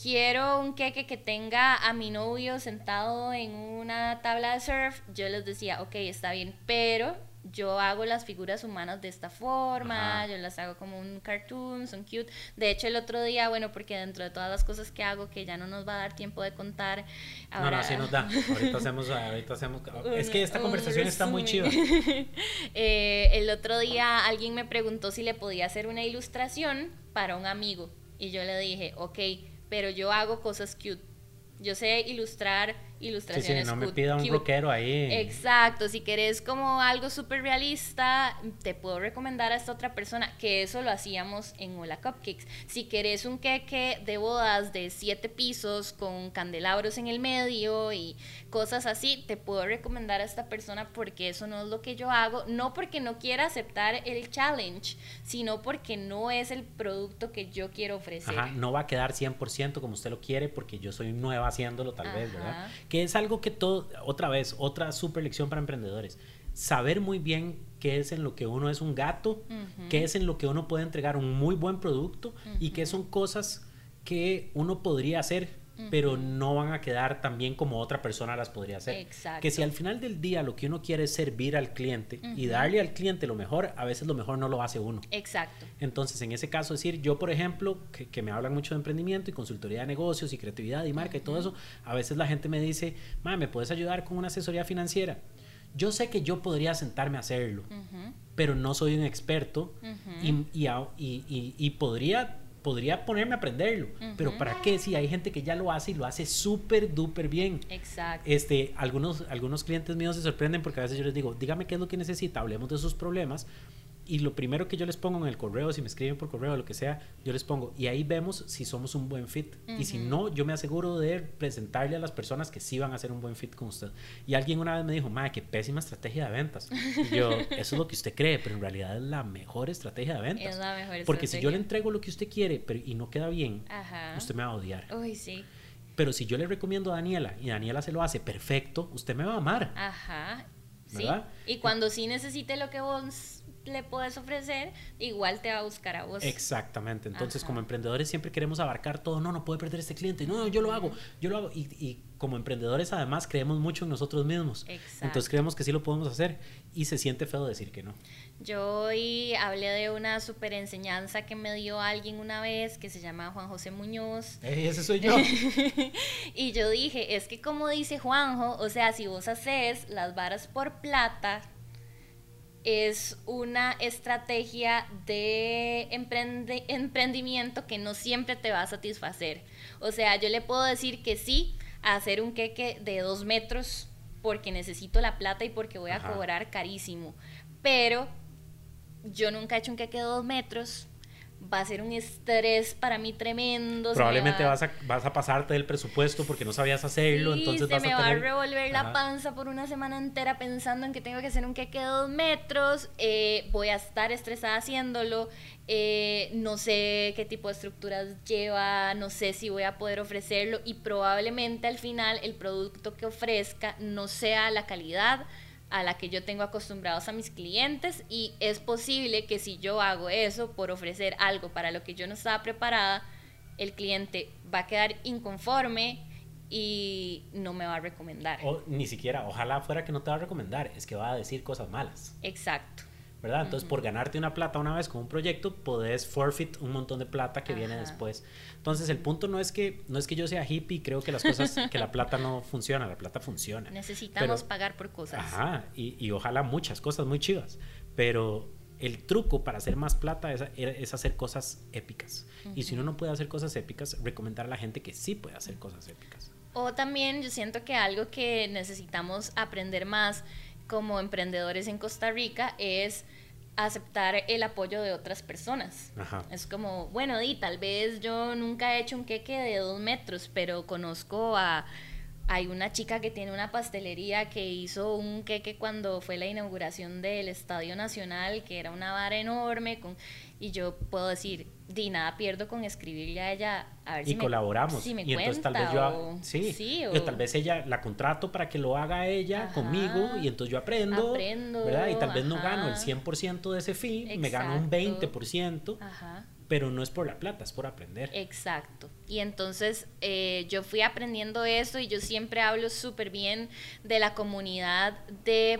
quiero un queque que tenga a mi novio sentado en una tabla de surf, yo les decía, ok, está bien, pero yo hago las figuras humanas de esta forma, yo las hago como un cartoon, son cute. De hecho, el otro día, bueno, porque dentro de todas las cosas que hago, que ya no nos va a dar tiempo de contar. Ahora... No, no, sí nos da. Ahorita hacemos, ahorita hacemos. es que esta conversación está muy chiva. eh, el otro día alguien me preguntó si le podía hacer una ilustración para un amigo. Y yo le dije, ok, pero yo hago cosas cute. Yo sé ilustrar ilustraciones. Sí, sí, no me pida un rockero ahí. Exacto, si querés como algo súper realista, te puedo recomendar a esta otra persona, que eso lo hacíamos en Hola Cupcakes. Si querés un queque de bodas de siete pisos con candelabros en el medio y cosas así, te puedo recomendar a esta persona porque eso no es lo que yo hago, no porque no quiera aceptar el challenge, sino porque no es el producto que yo quiero ofrecer. Ajá, no va a quedar 100% como usted lo quiere porque yo soy nueva haciéndolo tal vez, ¿verdad? Que es algo que todo, otra vez, otra super lección para emprendedores. Saber muy bien qué es en lo que uno es un gato, qué es en lo que uno puede entregar un muy buen producto y qué son cosas que uno podría hacer pero no van a quedar tan bien como otra persona las podría hacer. Exacto. Que si al final del día lo que uno quiere es servir al cliente y darle al cliente lo mejor, a veces lo mejor no lo hace uno. Exacto. Entonces, en ese caso, decir, yo, por ejemplo, que, me hablan mucho de emprendimiento y consultoría de negocios y creatividad y marca y todo eso, a veces la gente me dice, ¿me puedes ayudar con una asesoría financiera? Yo sé que yo podría sentarme a hacerlo, pero no soy un experto y, y, y podría podría ponerme a aprenderlo, pero ¿para qué? Si hay gente que ya lo hace y lo hace súper, duper bien. Exacto. Este, algunos, algunos clientes míos se sorprenden porque a veces yo les digo, dígame qué es lo que necesita, hablemos de sus problemas y lo primero que yo les pongo en el correo, si me escriben por correo o lo que sea, yo les pongo, y ahí vemos si somos un buen fit. Y si no, yo me aseguro de presentarle a las personas que sí van a ser un buen fit con usted. Y alguien una vez me dijo, madre, qué pésima estrategia de ventas. Y yo, eso es lo que usted cree, pero en realidad es la mejor estrategia de ventas. Es la mejor Porque si yo le entrego lo que usted quiere pero, y no queda bien, usted me va a odiar. Uy, sí. Pero si yo le recomiendo a Daniela y Daniela se lo hace perfecto, usted me va a amar. Ajá. ¿verdad? Y cuando sí necesite lo que vos le puedes ofrecer, igual te va a buscar a vos. Exactamente. Entonces, como emprendedores siempre queremos abarcar todo. No, no puede perder este cliente. No, yo lo hago, yo lo hago. Y, y como emprendedores, además, creemos mucho en nosotros mismos. Exacto. Entonces, creemos que sí lo podemos hacer. Y se siente feo decir que no. Yo hoy hablé de una super enseñanza que me dio alguien una vez que se llama Juan José Muñoz. ese soy yo. y yo dije, es que como dice Juanjo, o sea, si vos haces las varas por plata, es una estrategia de emprendimiento que no siempre te va a satisfacer. O sea, yo le puedo decir que sí a hacer un queque de dos metros porque necesito la plata y porque voy a cobrar carísimo. Pero yo nunca he hecho un queque de dos metros va a ser un estrés para mí tremendo. Probablemente vas, a, vas a pasarte del presupuesto porque no sabías hacerlo, entonces se me va a revolver la panza por una semana entera pensando en que tengo que hacer un queque de dos metros, eh, voy a estar estresada haciéndolo, eh, no sé qué tipo de estructuras lleva, no sé si voy a poder ofrecerlo y probablemente al final el producto que ofrezca no sea la calidad a la que yo tengo acostumbrados a mis clientes y es posible que si yo hago eso por ofrecer algo para lo que yo no estaba preparada, el cliente va a quedar inconforme y no me va a recomendar. O ni siquiera, ojalá fuera que no te va a recomendar, es que va a decir cosas malas. Exacto. ¿Verdad? Entonces, por ganarte una plata una vez con un proyecto, podés forfeit un montón de plata que viene después. Entonces, el punto no es que no es que yo sea hippie y creo que las cosas, que la plata no funciona, la plata funciona. Necesitamos pagar por cosas. Ajá, y, y, ojalá muchas cosas muy chivas, pero el truco para hacer más plata es, es hacer cosas épicas. Y si uno no puede hacer cosas épicas, recomendar a la gente que sí puede hacer cosas épicas. O también yo siento que algo que necesitamos aprender más como emprendedores en Costa Rica es aceptar el apoyo de otras personas. Es como, bueno, di, tal vez yo nunca he hecho un queque de dos metros, pero conozco a, hay una chica que tiene una pastelería que hizo un queque cuando fue la inauguración del Estadio Nacional, que era una vara enorme, con, y yo puedo decir, di nada pierdo con escribirle a ella a ver y si colaboramos. me, si me y entonces tal vez yo sí, o, tal vez ella la contrato para que lo haga ella conmigo y entonces yo aprendo, verdad y tal vez no gano el 100% de ese fee me gano un 20% ajá pero no es por la plata, es por aprender. Exacto. Y entonces eh, yo fui aprendiendo eso y yo siempre hablo súper bien de la comunidad de,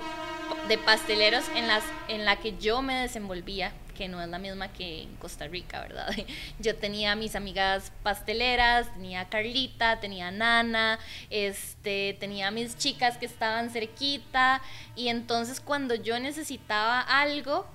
de, pasteleros en, las, en la que yo me desenvolvía, que no es la misma que en Costa Rica, ¿verdad? Yo tenía mis amigas pasteleras, tenía Carlita, tenía Nana, este, tenía mis chicas que estaban cerquita y entonces cuando yo necesitaba algo,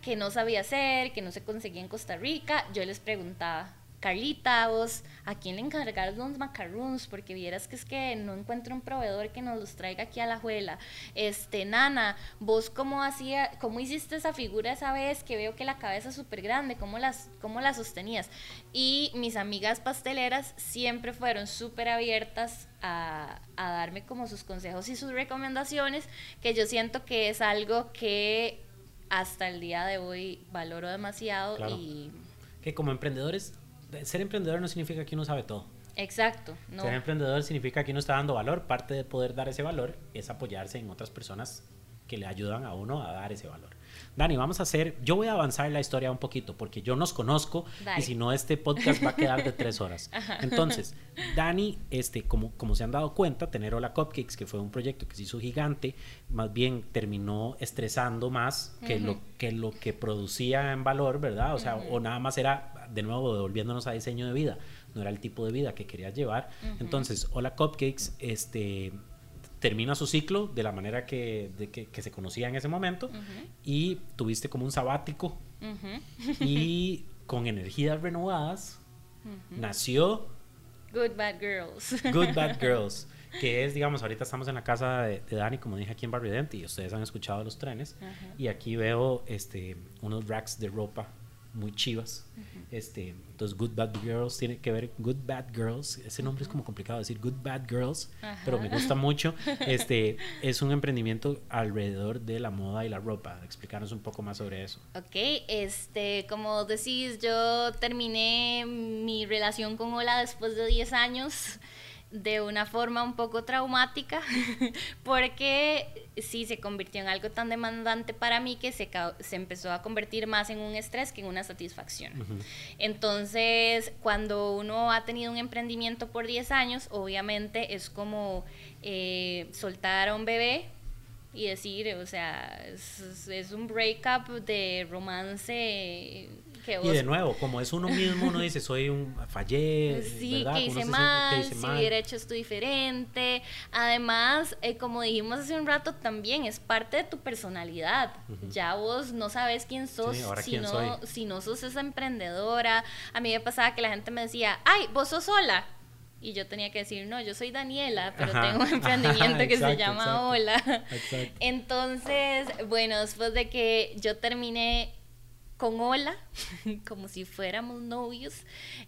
que no sabía hacer, que no se conseguía en Costa Rica, yo les preguntaba, Carlita, vos, ¿a quién le encargas los macarons? Porque vieras que es que no encuentro un proveedor que nos los traiga aquí a la juela. Este, Nana, vos cómo hacía, cómo hiciste esa figura esa vez que veo que la cabeza es súper grande, ¿cómo, las, ¿cómo la sostenías? Y mis amigas pasteleras siempre fueron súper abiertas a darme como sus consejos y sus recomendaciones, que yo siento que es algo que hasta el día de hoy valoro demasiado y... Que como emprendedores, ser emprendedor no significa que uno sabe todo. Exacto. Ser emprendedor significa que uno está dando valor. Parte de poder dar ese valor es apoyarse en otras personas que le ayudan a uno a dar ese valor. Dani, vamos a hacer, yo voy a avanzar la historia un poquito porque yo nos conozco y si no este podcast va a quedar de tres horas. Entonces, Dani, este, como, como se han dado cuenta, tener Hola Cupcakes, que fue un proyecto que se hizo gigante, más bien terminó estresando más que, lo, que lo que producía en valor, ¿verdad? O sea, o nada más era, de nuevo, devolviéndonos a diseño de vida, no era el tipo de vida que querías llevar. Entonces, Hola Cupcakes, este termina su ciclo de la manera que, que, se conocía en ese momento y tuviste como un sabático. Y con energías renovadas nació Good Bad Girls. Good Bad Girls, que es, digamos, ahorita estamos en la casa de, Dani, como dije aquí en Barrio Dente, y ustedes han escuchado los trenes, y aquí veo este, unos racks de ropa muy chivas. este, entonces, Good Bad Girls tiene que ver, Good Bad Girls, ese nombre es como complicado decir, Good Bad Girls, pero me gusta mucho. Este, es un emprendimiento alrededor de la moda y la ropa. Explícanos un poco más sobre eso. Ok, este, como decís, yo terminé mi relación con Ola después de 10 años de una forma un poco traumática, porque sí se convirtió en algo tan demandante para mí que se, se empezó a convertir más en un estrés que en una satisfacción. Entonces, cuando uno ha tenido un emprendimiento por 10 años, obviamente es como eh, soltar a un bebé y decir, o sea, es, es un breakup de romance y de nuevo, como es uno mismo, uno dice, soy un fallé, sí, que hice, mal, si hubiera hecho esto diferente. Además, eh, como dijimos hace un rato, también es parte de tu personalidad. Ya vos no sabes quién sos, si, no, si no sos esa emprendedora. A mí me pasaba que la gente me decía, ay, vos sos sola. Y yo tenía que decir, no, yo soy Daniela, pero tengo un emprendimiento que se llama Hola. Entonces, bueno, después de que yo terminé con hola, como si fuéramos novios.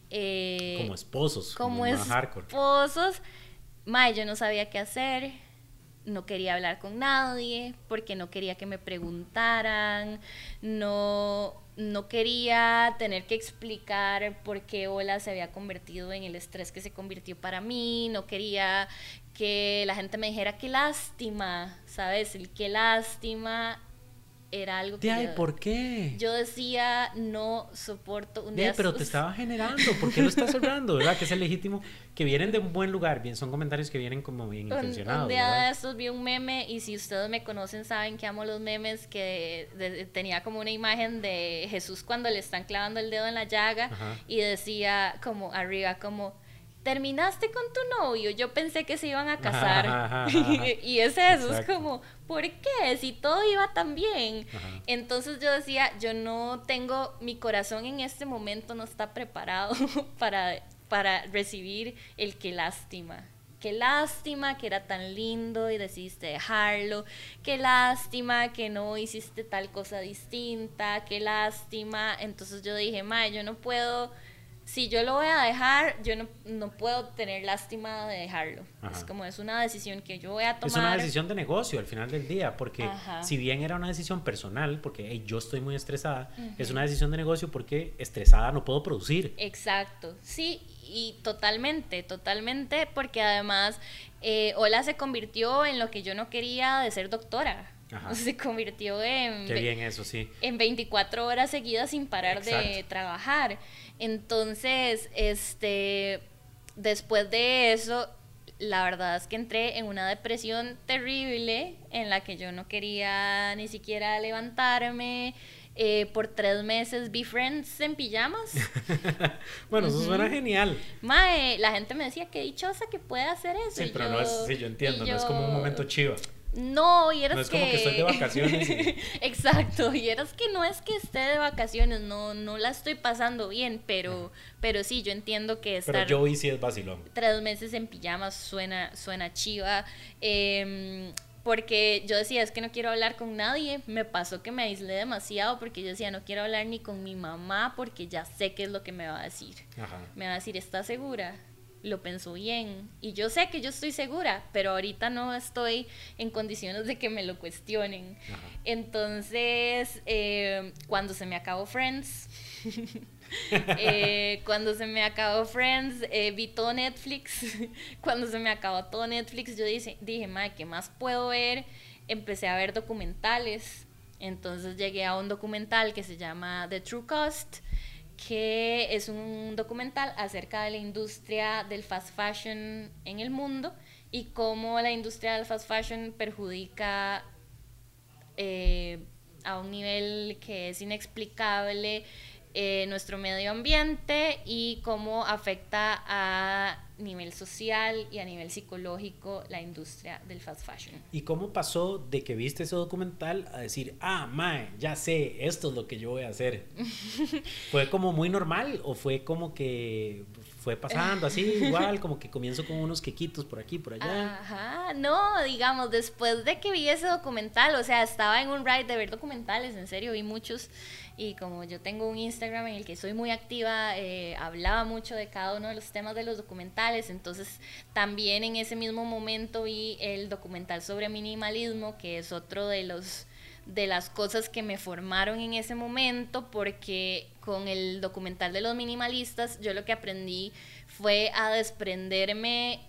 Eh, como esposos. Como, esposos. Mae, yo no sabía qué hacer, no quería hablar con nadie, porque no quería que me preguntaran, no, no quería tener que explicar por qué Hola se había convertido en el estrés que se convirtió para mí, no quería que la gente me dijera qué lástima, ¿sabes? El qué lástima era algo que... Ay, ¿por qué? Yo decía, no soporto un día... pero te estaba generando, ¿por qué lo estás hablando? ¿Verdad? Que es el legítimo, que vienen de un buen lugar, bien, son comentarios que vienen como bien intencionados. Un día de estos vi un meme, y si ustedes me conocen saben que amo los memes, que tenía como una imagen de Jesús cuando le están clavando el dedo en la llaga, y decía como arriba, como terminaste con tu novio, yo pensé que se iban a casar. y es eso, es como, ¿por qué? Si todo iba tan bien. Entonces yo decía, yo no tengo, mi corazón en este momento no está preparado para, para recibir el que lástima. Qué lástima que era tan lindo y decidiste dejarlo. Qué lástima que no hiciste tal cosa distinta. Qué lástima. Entonces yo dije, Mae, yo no puedo si yo lo voy a dejar, yo no, no puedo tener lástima de dejarlo. Es como es una decisión que yo voy a tomar. Es una decisión de negocio al final del día, porque si bien era una decisión personal, porque yo estoy muy estresada, es una decisión de negocio porque estresada no puedo producir. Exacto, sí, y totalmente, totalmente, porque además eh, Ola se convirtió en lo que yo no quería de ser doctora. Se convirtió en... Qué bien eso, sí. En 24 horas seguidas sin parar de trabajar. Entonces, este, después de eso, la verdad es que entré en una depresión terrible en la que yo no quería ni siquiera levantarme. Eh, por tres meses vi Friends en pijamas. bueno, eso suena genial. Mae, la gente me decía, qué dichosa que puede hacer eso. Sí, pero no es, sí, yo entiendo, no es como un momento chivo. No, y eras no es que... como que estoy de vacaciones. Exacto, y eras que no es que esté de vacaciones, no, no la estoy pasando bien, pero, pero sí, yo entiendo que estar... Pero yo sí es vacilón. Tres meses en pijamas suena, suena chiva. Em, porque yo decía, es que no quiero hablar con nadie. Me pasó que me aislé demasiado porque yo decía, no quiero hablar ni con mi mamá porque ya sé qué es lo que me va a decir. Me va a decir, ¿estás segura? Lo pensó bien. Y yo sé que yo estoy segura, pero ahorita no estoy en condiciones de que me lo cuestionen. Entonces, eh, cuando se me acabó Friends, eh, cuando se me acabó Friends, eh, vi todo Netflix. cuando se me acabó todo Netflix, yo dije, dije, madre, ¿qué más puedo ver? Empecé a ver documentales. Entonces llegué a un documental que se llama The True Cost que es un documental acerca de la industria del fast fashion en el mundo y cómo la industria del fast fashion perjudica eh, a un nivel que es inexplicable eh, nuestro medio ambiente y cómo afecta a nivel social y a nivel psicológico la industria del fast fashion. ¿Y cómo pasó de que viste ese documental a decir, ah, mae, ya sé, esto es lo que yo voy a hacer? ¿Fue como muy normal o fue como que fue pasando así, igual, como que comienzo con unos quequitos por aquí, por allá? Ajá, no, digamos, después de que vi ese documental, o sea, estaba en un ride de ver documentales, en serio, vi muchos y como yo tengo un Instagram en el que soy muy activa, eh, hablaba mucho de cada uno de los temas de los documentales, entonces también en ese mismo momento vi el documental sobre minimalismo, que es otro de los de las cosas que me formaron en ese momento, porque con el documental de los minimalistas yo lo que aprendí fue a desprenderme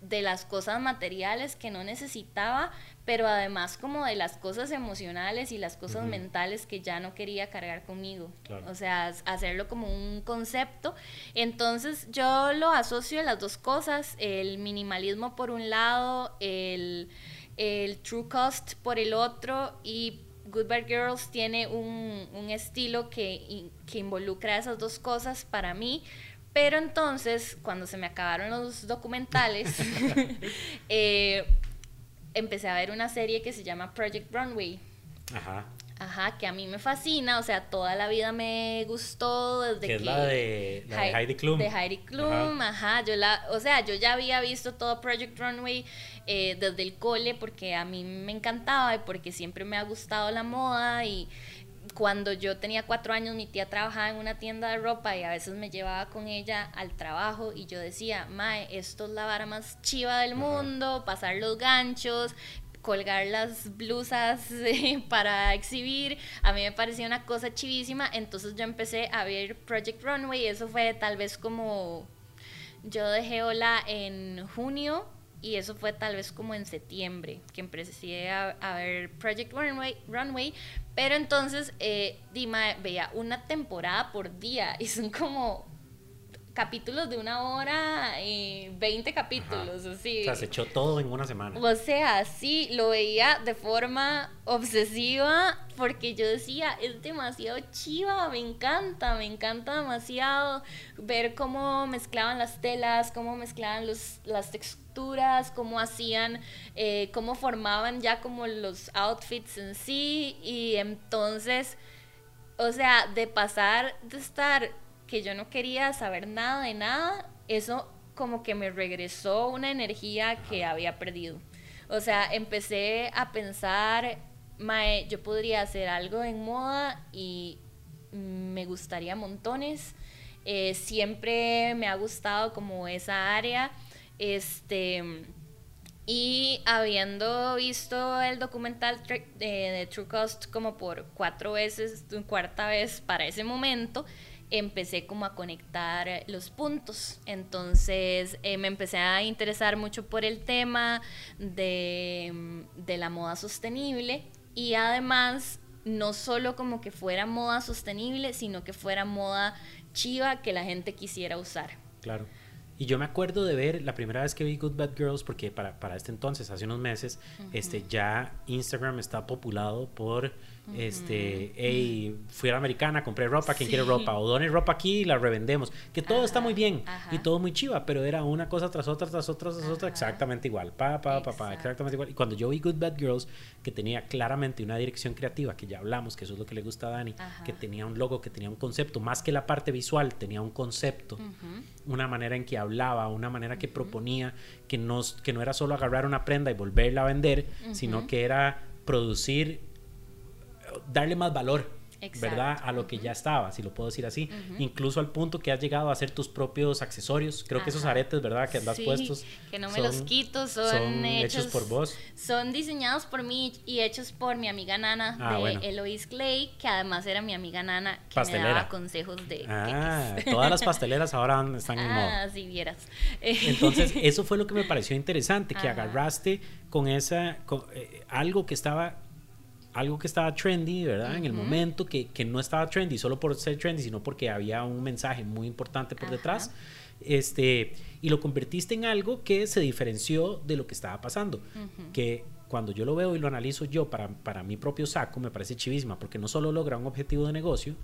de las cosas materiales que no necesitaba pero además como de las cosas emocionales y las cosas mentales que ya no quería cargar conmigo. O sea, hacerlo como un concepto. Entonces yo lo asocio a las dos cosas, el minimalismo por un lado, el, true cost por el otro y Good Bad Girls tiene un, estilo que, que involucra esas dos cosas para mí. Pero entonces, cuando se me acabaron los documentales, eh, empecé a ver una serie que se llama Project Runway. Ajá. Ajá, que a mí me fascina, o sea, toda la vida me gustó desde que... es la de, Heidi Klum. De Heidi Klum, ajá. yo la, o sea, yo ya había visto todo Project Runway eh, desde el cole porque a mí me encantaba y porque siempre me ha gustado la moda y cuando yo tenía cuatro años, mi tía trabajaba en una tienda de ropa y a veces me llevaba con ella al trabajo y yo decía, Mae, esto es la vara más chiva del mundo, pasar los ganchos, colgar las blusas eh, para exhibir, a mí me parecía una cosa chivísima, entonces yo empecé a ver Project Runway, eso fue tal vez como, yo dejé Hola en junio y eso fue tal vez como en septiembre que empecé a, ver Project Runway, Runway. Pero entonces eh, Dima veía una temporada por día y son como capítulos de una hora y 20 capítulos, así. O sea, se echó todo en una semana. O sea, sí, lo veía de forma obsesiva porque yo decía, es demasiado chiva, me encanta, me encanta demasiado ver cómo mezclaban las telas, cómo mezclaban los, las texturas, cómo hacían, eh, cómo formaban ya como los outfits en sí y entonces, o sea, de pasar de estar que yo no quería saber nada de nada, eso como que me regresó una energía que había perdido. O sea, empecé a pensar, Mae, yo podría hacer algo en moda y me gustaría montones. Eh, siempre me ha gustado como esa área. Este, y habiendo visto el documental de, True Cost como por cuatro veces, cuarta vez para ese momento, empecé como a conectar los puntos. Entonces eh, me empecé a interesar mucho por el tema de, de la moda sostenible y además no solo como que fuera moda sostenible, sino que fuera moda chiva que la gente quisiera usar. Claro. Y yo me acuerdo de ver la primera vez que vi Good Bad Girls, porque para, para este entonces, hace unos meses, este, ya Instagram está populado por este, hey, fui a la americana, compré ropa, ¿quién quiere ropa? O donen ropa aquí y la revendemos. Que todo está muy bien y todo muy chiva, pero era una cosa tras otra, tras otra, tras otra, exactamente igual. Pa, pa, pa, pa, exactamente igual. Y cuando yo vi Good Bad Girls, que tenía claramente una dirección creativa, que ya hablamos, que eso es lo que le gusta a Dani, que tenía un logo, que tenía un concepto, más que la parte visual, tenía un concepto, una manera en que hablaba, una manera que proponía, que no, que no era solo agarrar una prenda y volverla a vender, sino que era producir darle más valor ¿verdad? A lo que ya estaba, si lo puedo decir así. Incluso al punto que has llegado a hacer tus propios accesorios. Creo que esos aretes, ¿verdad? Que andas puestos. Que no me los quito, son, hechos, por vos. Son diseñados por mí y hechos por mi amiga Nana ah, de Eloise Clay, que además era mi amiga Nana, que me daba consejos de. Ah, todas las pasteleras ahora están en moda. Ah, si vieras. Entonces, eso fue lo que me pareció interesante, que agarraste con esa. Eh, algo que estaba algo que estaba trendy, ¿verdad? En el momento, que, que, no estaba trendy solo por ser trendy, sino porque había un mensaje muy importante por detrás. Este, y lo convertiste en algo que se diferenció de lo que estaba pasando. Que cuando yo lo veo y lo analizo yo para, para mi propio saco, me parece chivisma, porque no solo logra un objetivo de negocio,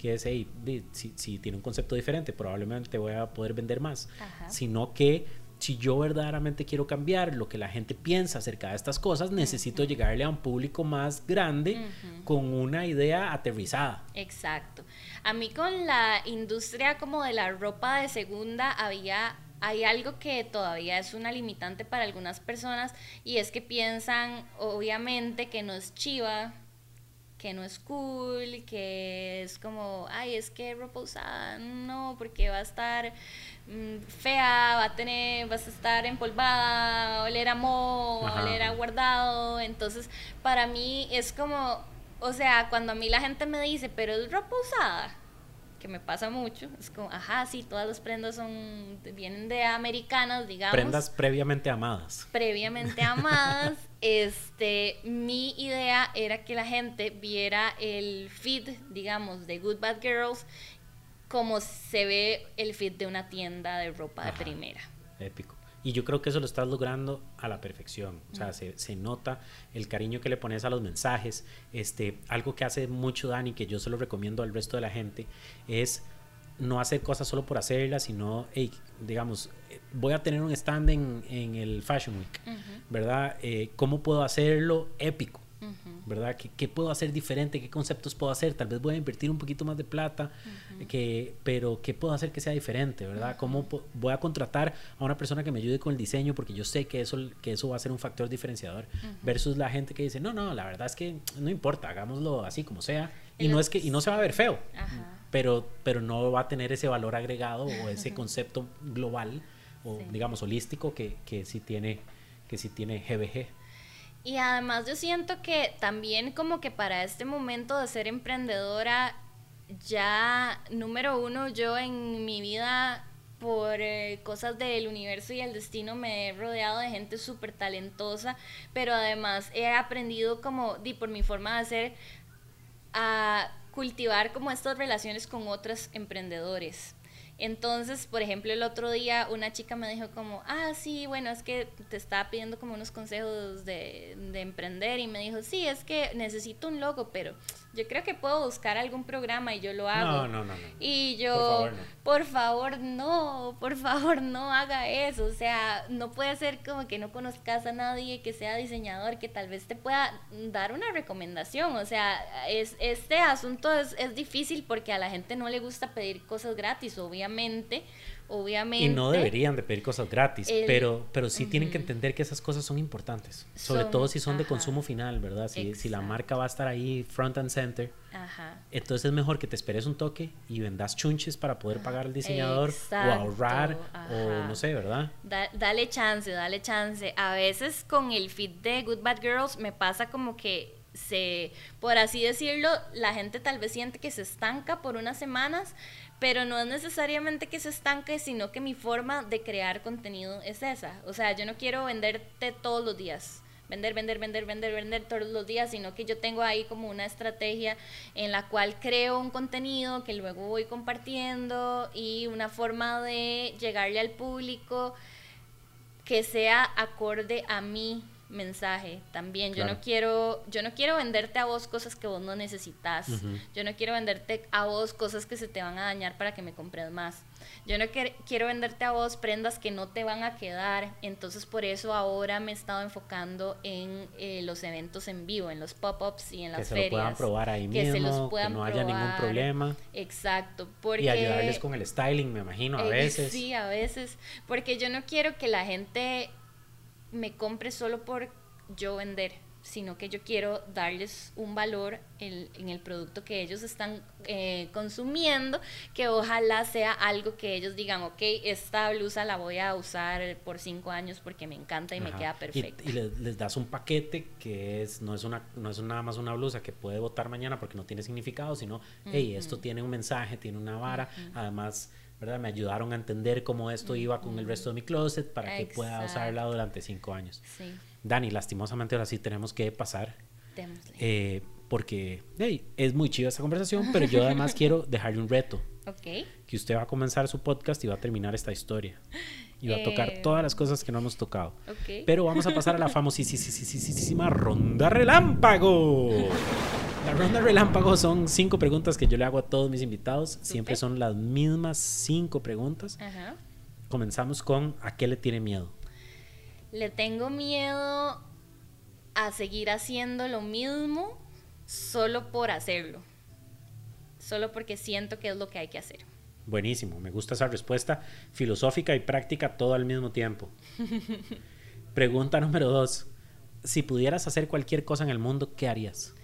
que es, hey, si, si, tiene un concepto diferente, probablemente voy a poder vender más, sino que si yo verdaderamente quiero cambiar lo que la gente piensa acerca de estas cosas, necesito llegarle a un público más grande con una idea aterrizada. Exacto. A mí con la industria como de la ropa de segunda había hay algo que todavía es una limitante para algunas personas y es que piensan obviamente que no es chiva que no es cool, que es como, ay, es que ropa usada, no, porque va a estar mm, fea, va a tener, vas a estar empolvada, va a oler a mo, va a oler a guardado. Entonces, para mí es como, o sea, cuando a mí la gente me dice, pero es ropa usada, que me pasa mucho, es como, ajá, sí, todas las prendas son, vienen de americanas, digamos. Prendas previamente amadas. Previamente amadas. este, mi idea era que la gente viera el feed, digamos, de Good Bad Girls como se ve el feed de una tienda de ropa de primera. Épico. Y yo creo que eso lo estás logrando a la perfección. O sea, se, se, nota el cariño que le pones a los mensajes. Este, algo que hace mucho Dani, que yo se lo recomiendo al resto de la gente, es no hacer cosas solo por hacerlas, sino, digamos, voy a tener un stand en, en el Fashion Week, ¿verdad? Eh, ¿Cómo puedo hacerlo épico? ¿Verdad? ¿Qué, ¿Qué, puedo hacer diferente? ¿Qué conceptos puedo hacer? Tal vez voy a invertir un poquito más de plata, que, pero ¿qué puedo hacer que sea diferente? ¿Verdad? ¿Cómo voy a contratar a una persona que me ayude con el diseño? Porque yo sé que eso, que eso va a ser un factor diferenciador, versus la gente que dice, no, no, la verdad es que no importa, hagámoslo así como sea, y, no, es que, y no se va a ver feo, pero, pero no va a tener ese valor agregado o ese concepto global o digamos holístico que, que sí tiene que sí tiene GBG. Y además yo siento que también como que para este momento de ser emprendedora, ya número uno, yo en mi vida por eh, cosas del universo y el destino me he rodeado de gente súper talentosa, pero además he aprendido como, di, por mi forma de ser, a cultivar como estas relaciones con otros emprendedores. Entonces, por ejemplo, el otro día una chica me dijo como, ah, sí, bueno, es que te estaba pidiendo como unos consejos de, de emprender y me dijo, sí, es que necesito un logo, pero yo creo que puedo buscar algún programa y yo lo hago. No, no, no. Y yo, por favor, no. por favor, no, haga eso. O sea, no puede ser como que no conozcas a nadie que sea diseñador, que tal vez te pueda dar una recomendación. O sea, es, este asunto es, es difícil porque a la gente no le gusta pedir cosas gratis, obviamente obviamente. Y no deberían de pedir cosas gratis, El- pero, pero sí tienen que entender que esas cosas son importantes. Sobre Son- todo si son de ajá. consumo final, ¿verdad? Si, si la marca va a estar ahí front and center, Ajá. entonces es mejor que te esperes un toque y vendas chunches para poder pagar al diseñador o Exacto, ahorrar o ajá. no sé, ¿verdad? Da- dale chance, dale chance. A veces con el feed de Good Bad Girls me pasa como que se, por así decirlo, la gente tal vez siente que se estanca por unas semanas, pero no es necesariamente que se estanque, sino que mi forma de crear contenido es esa. O sea, yo no quiero venderte todos los días. Vender, vender, vender, vender, vender todos los días, sino que yo tengo ahí como una estrategia en la cual creo un contenido que luego voy compartiendo y una forma de llegarle al público que sea acorde a mi mensaje también. Yo no quiero, yo no quiero venderte a vos cosas que vos no necesitas. Yo no quiero venderte a vos cosas que se te van a dañar para que me compres más. Yo no quer- quiero venderte a vos prendas que no te van a quedar. Entonces por eso ahora me he estado enfocando en eh, los eventos en vivo, en los pop-ups y en Que las se ferias. lo puedan probar ahí que se los mismo, que no haya ningún problema. Exacto. Porque Y ayudarles con el styling, me imagino, a eh, veces. Sí, a veces. Porque yo no quiero que la gente me compre solo por yo vender, sino que yo quiero darles un valor en, en el producto que ellos están eh, consumiendo, que ojalá sea algo que ellos digan, ok, esta blusa la voy a usar por cinco años porque me encanta y me queda perfecta. Y, les, les das un paquete que es no es una no es nada más una blusa que puede botar mañana porque no tiene significado, sino, hey, esto tiene un mensaje, tiene una vara, además, ¿verdad? Me ayudaron a entender cómo esto iba con el resto de mi closet para que pueda Exacto. usarla durante cinco años. Sí, Dani, lastimosamente ahora sí tenemos que pasar eh, porque hey, es muy chiva esta conversación, pero yo además quiero dejarle un reto, ok. que usted va a comenzar su podcast y va a terminar esta historia. Y va a tocar Eh. todas las cosas que no hemos tocado. Ok. Pero vamos a pasar a la famosísima ronda relámpago. La ronda relámpago son cinco preguntas que yo le hago a todos mis invitados. Siempre son las mismas cinco preguntas. Ajá. Comenzamos con ¿a qué le tiene miedo? Le tengo miedo a seguir haciendo lo mismo solo por hacerlo. Solo porque siento que es lo que hay que hacer. Buenísimo, me gusta esa respuesta filosófica y práctica todo al mismo tiempo. Pregunta número dos. Si pudieras hacer cualquier cosa en el mundo, ¿qué harías?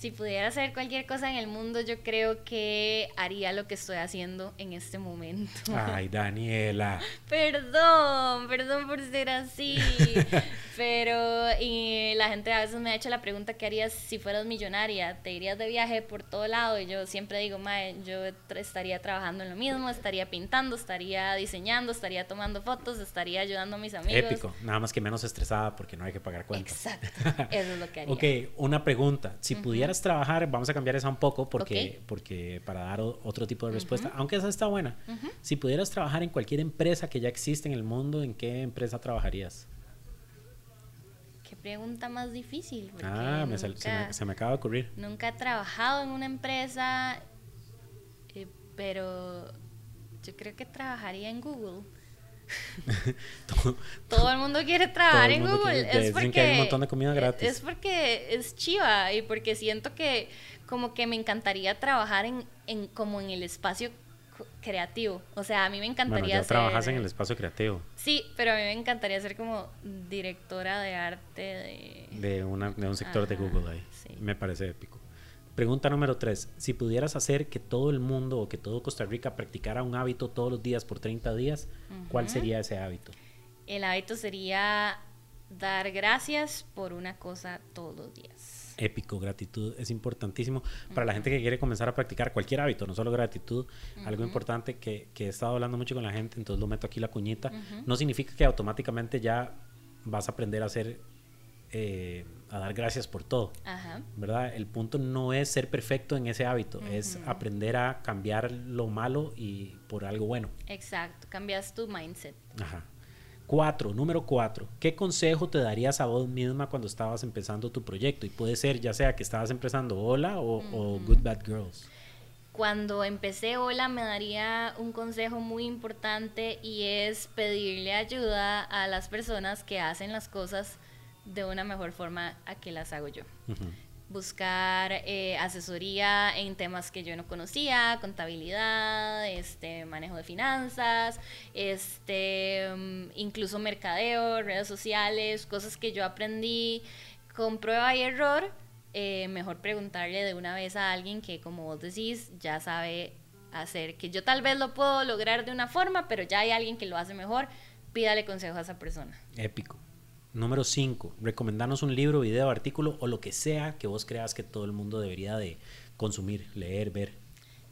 Si pudiera hacer cualquier cosa en el mundo, yo creo que haría lo que estoy haciendo en este momento. Ay, Daniela. Perdón, perdón por ser así. Pero y la gente a veces me ha hecho la pregunta, ¿qué harías si fueras millonaria? ¿Te irías de viaje por todo lado? Y yo siempre digo, Mae, yo estaría trabajando en lo mismo, estaría pintando, estaría diseñando, estaría tomando fotos, estaría ayudando a mis amigos. Épico, nada más que menos estresada porque no hay que pagar cuentas. Exacto, eso es lo que haría. Ok, una pregunta. Si pudieras trabajar, vamos a cambiar esa un poco porque, porque para dar otro tipo de respuesta, aunque esa está buena. Si pudieras trabajar en cualquier empresa que ya existe en el mundo, ¿en qué empresa trabajarías? Qué pregunta más difícil. Ah, me sal- se, nunca- me, se me acaba de ocurrir. Nunca he trabajado en una empresa, eh, pero yo creo que trabajaría en Google. Todo- Todo el mundo quiere trabajar en Google. quiere- es porque que hay un montón de comida gratis. Es porque es chiva y porque siento que como que me encantaría trabajar en, en como en el espacio creativo. O sea, a mí me encantaría bueno, ya ser- trabajas en el espacio creativo Sí, pero a mí me encantaría ser como directora de arte de... de, una, de un sector de Google ahí. sí. Me parece épico. Pregunta número tres. Si pudieras hacer que todo el mundo o que todo Costa Rica practicara un hábito todos los días por 30 días, ¿cuál Ujú. sería ese hábito? El hábito sería dar gracias por una cosa todos los días. épico, gratitud es importantísimo para la gente que quiere comenzar a practicar cualquier hábito, no solo gratitud, algo importante que, que he estado hablando mucho con la gente, entonces lo meto aquí la cuñita, no significa que automáticamente ya vas a aprender a hacer, eh, a dar gracias por todo, Ajá. ¿verdad? El punto no es ser perfecto en ese hábito, es aprender a cambiar lo malo y por algo bueno. Exacto, cambias tu mindset. Ajá. Cuatro, número cuatro. ¿Qué consejo te darías a vos misma cuando estabas empezando tu proyecto? Y puede ser ya sea que estabas empezando Hola o, o Good Bad Girls. Cuando empecé Hola me daría un consejo muy importante y es pedirle ayuda a las personas que hacen las cosas de una mejor forma a que las hago yo. Buscar eh, asesoría en temas que yo no conocía, contabilidad, este, manejo de finanzas, este, mm, incluso mercadeo, redes sociales, cosas que yo aprendí con prueba y error. Eh, mejor preguntarle de una vez a alguien que, como vos decís, ya sabe hacer, que yo tal vez lo puedo lograr de una forma, pero ya hay alguien que lo hace mejor, pídale consejo a esa persona. Épico. Número 5, recomendarnos un libro, video, artículo o lo que sea que vos creas que todo el mundo debería de consumir, leer, ver.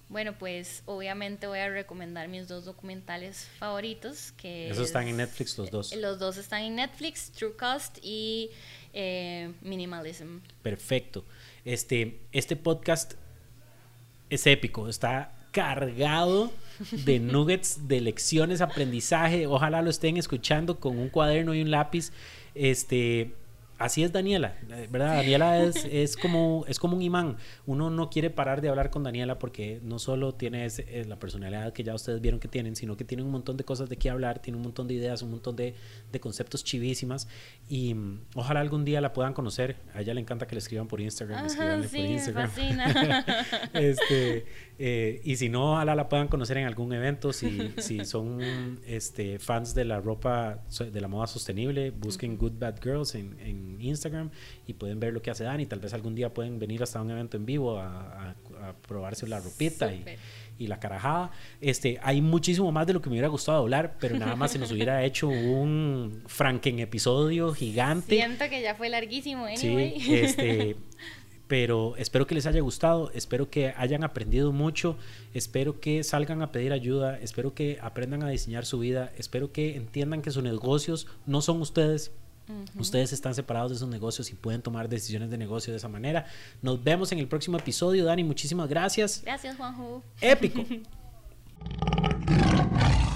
Bueno, pues obviamente voy a recomendar mis dos documentales favoritos. Que Esos están en Netflix los dos. Los dos están en Netflix, True Cost y eh, Minimalism. Perfecto. Este, este podcast es épico, está cargado de nuggets, de lecciones, aprendizaje. Ojalá lo estén escuchando con un cuaderno y un lápiz este, así es Daniela, eh, ¿verdad? Daniela es, es, como, es como un imán. Uno no quiere parar de hablar con Daniela porque no solo tiene eh, la personalidad que ya ustedes vieron que tienen, sino que tiene un montón de cosas de qué hablar, tiene un montón de ideas, un montón de, de conceptos chivísimas. Y mm, ojalá algún día la puedan conocer. A ella le encanta que le escriban por Instagram. sí, por Instagram. este, eh, y si no, ojalá la puedan conocer en algún evento. Si, si son este, fans de la ropa, de la moda sostenible, busquen Good Bad Girls en, en Instagram y pueden ver lo que hace Dani. Tal vez algún día pueden venir hasta un evento en vivo a, probarse la ropita y, y, la carajada. Este, hay muchísimo más de lo que me hubiera gustado hablar, pero nada más se nos hubiera hecho un Franken episodio gigante. Siento que ya fue larguísimo, anyway. Sí, este, pero espero que les haya gustado, espero que hayan aprendido mucho, espero que salgan a pedir ayuda, espero que aprendan a diseñar su vida, espero que entiendan que sus negocios no son ustedes, Ustedes están separados de sus negocios y pueden tomar decisiones de negocio de esa manera. Nos vemos en el próximo episodio, Dani. Muchísimas gracias. Gracias, Juanjo. Épico.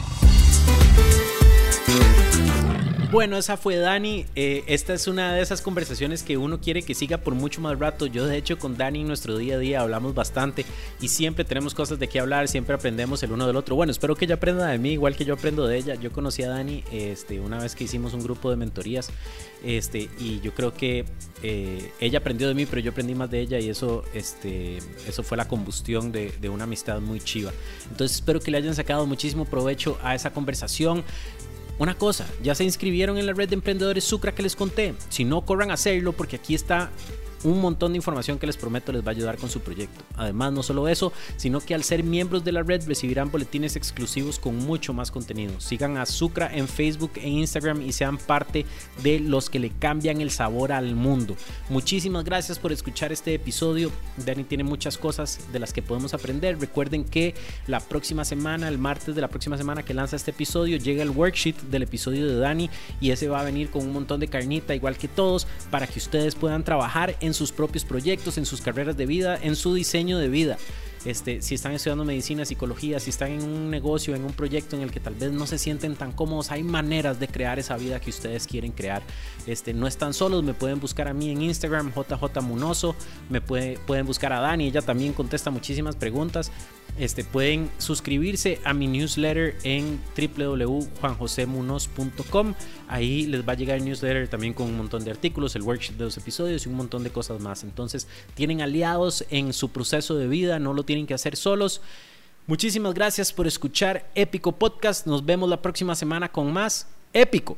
Bueno, esa fue Dani. Eh, esta es una de esas conversaciones que uno quiere que siga por mucho más rato. Yo de hecho con Dani en nuestro día a día hablamos bastante y siempre tenemos cosas de qué hablar, siempre aprendemos el uno del otro. Bueno, espero que ella aprenda de mí igual que yo aprendo de ella. Yo conocí a Dani este, una vez que hicimos un grupo de mentorías este, y yo creo que eh, ella aprendió de mí, pero yo aprendí más de ella y eso, este, eso fue la combustión de, de una amistad muy chiva. Entonces espero que le hayan sacado muchísimo provecho a esa conversación. Una cosa, ya se inscribieron en la red de emprendedores Sucra que les conté. Si no, corran a hacerlo porque aquí está un montón de información que les prometo les va a ayudar con su proyecto. Además, no solo eso, sino que al ser miembros de la red recibirán boletines exclusivos con mucho más contenido. Sigan a Sucra en Facebook e Instagram y sean parte de los que le cambian el sabor al mundo. Muchísimas gracias por escuchar este episodio. Dani tiene muchas cosas de las que podemos aprender. Recuerden que la próxima semana, el martes de la próxima semana que lanza este episodio, llega el worksheet del episodio de Dani y ese va a venir con un montón de carnita igual que todos para que ustedes puedan trabajar en sus propios proyectos, en sus carreras de vida, en su diseño de vida. Este, si están estudiando medicina, psicología, si están en un negocio, en un proyecto en el que tal vez no se sienten tan cómodos, hay maneras de crear esa vida que ustedes quieren crear. Este, no están solos, me pueden buscar a mí en Instagram, JJ Munoso, me puede, pueden buscar a Dani, ella también contesta muchísimas preguntas. Este, pueden suscribirse a mi newsletter en www.juanjosemunos.com. Ahí les va a llegar el newsletter también con un montón de artículos, el worksheet de los episodios y un montón de cosas más. Entonces, tienen aliados en su proceso de vida, no lo tienen que hacer solos. Muchísimas gracias por escuchar Épico Podcast. Nos vemos la próxima semana con más Épico.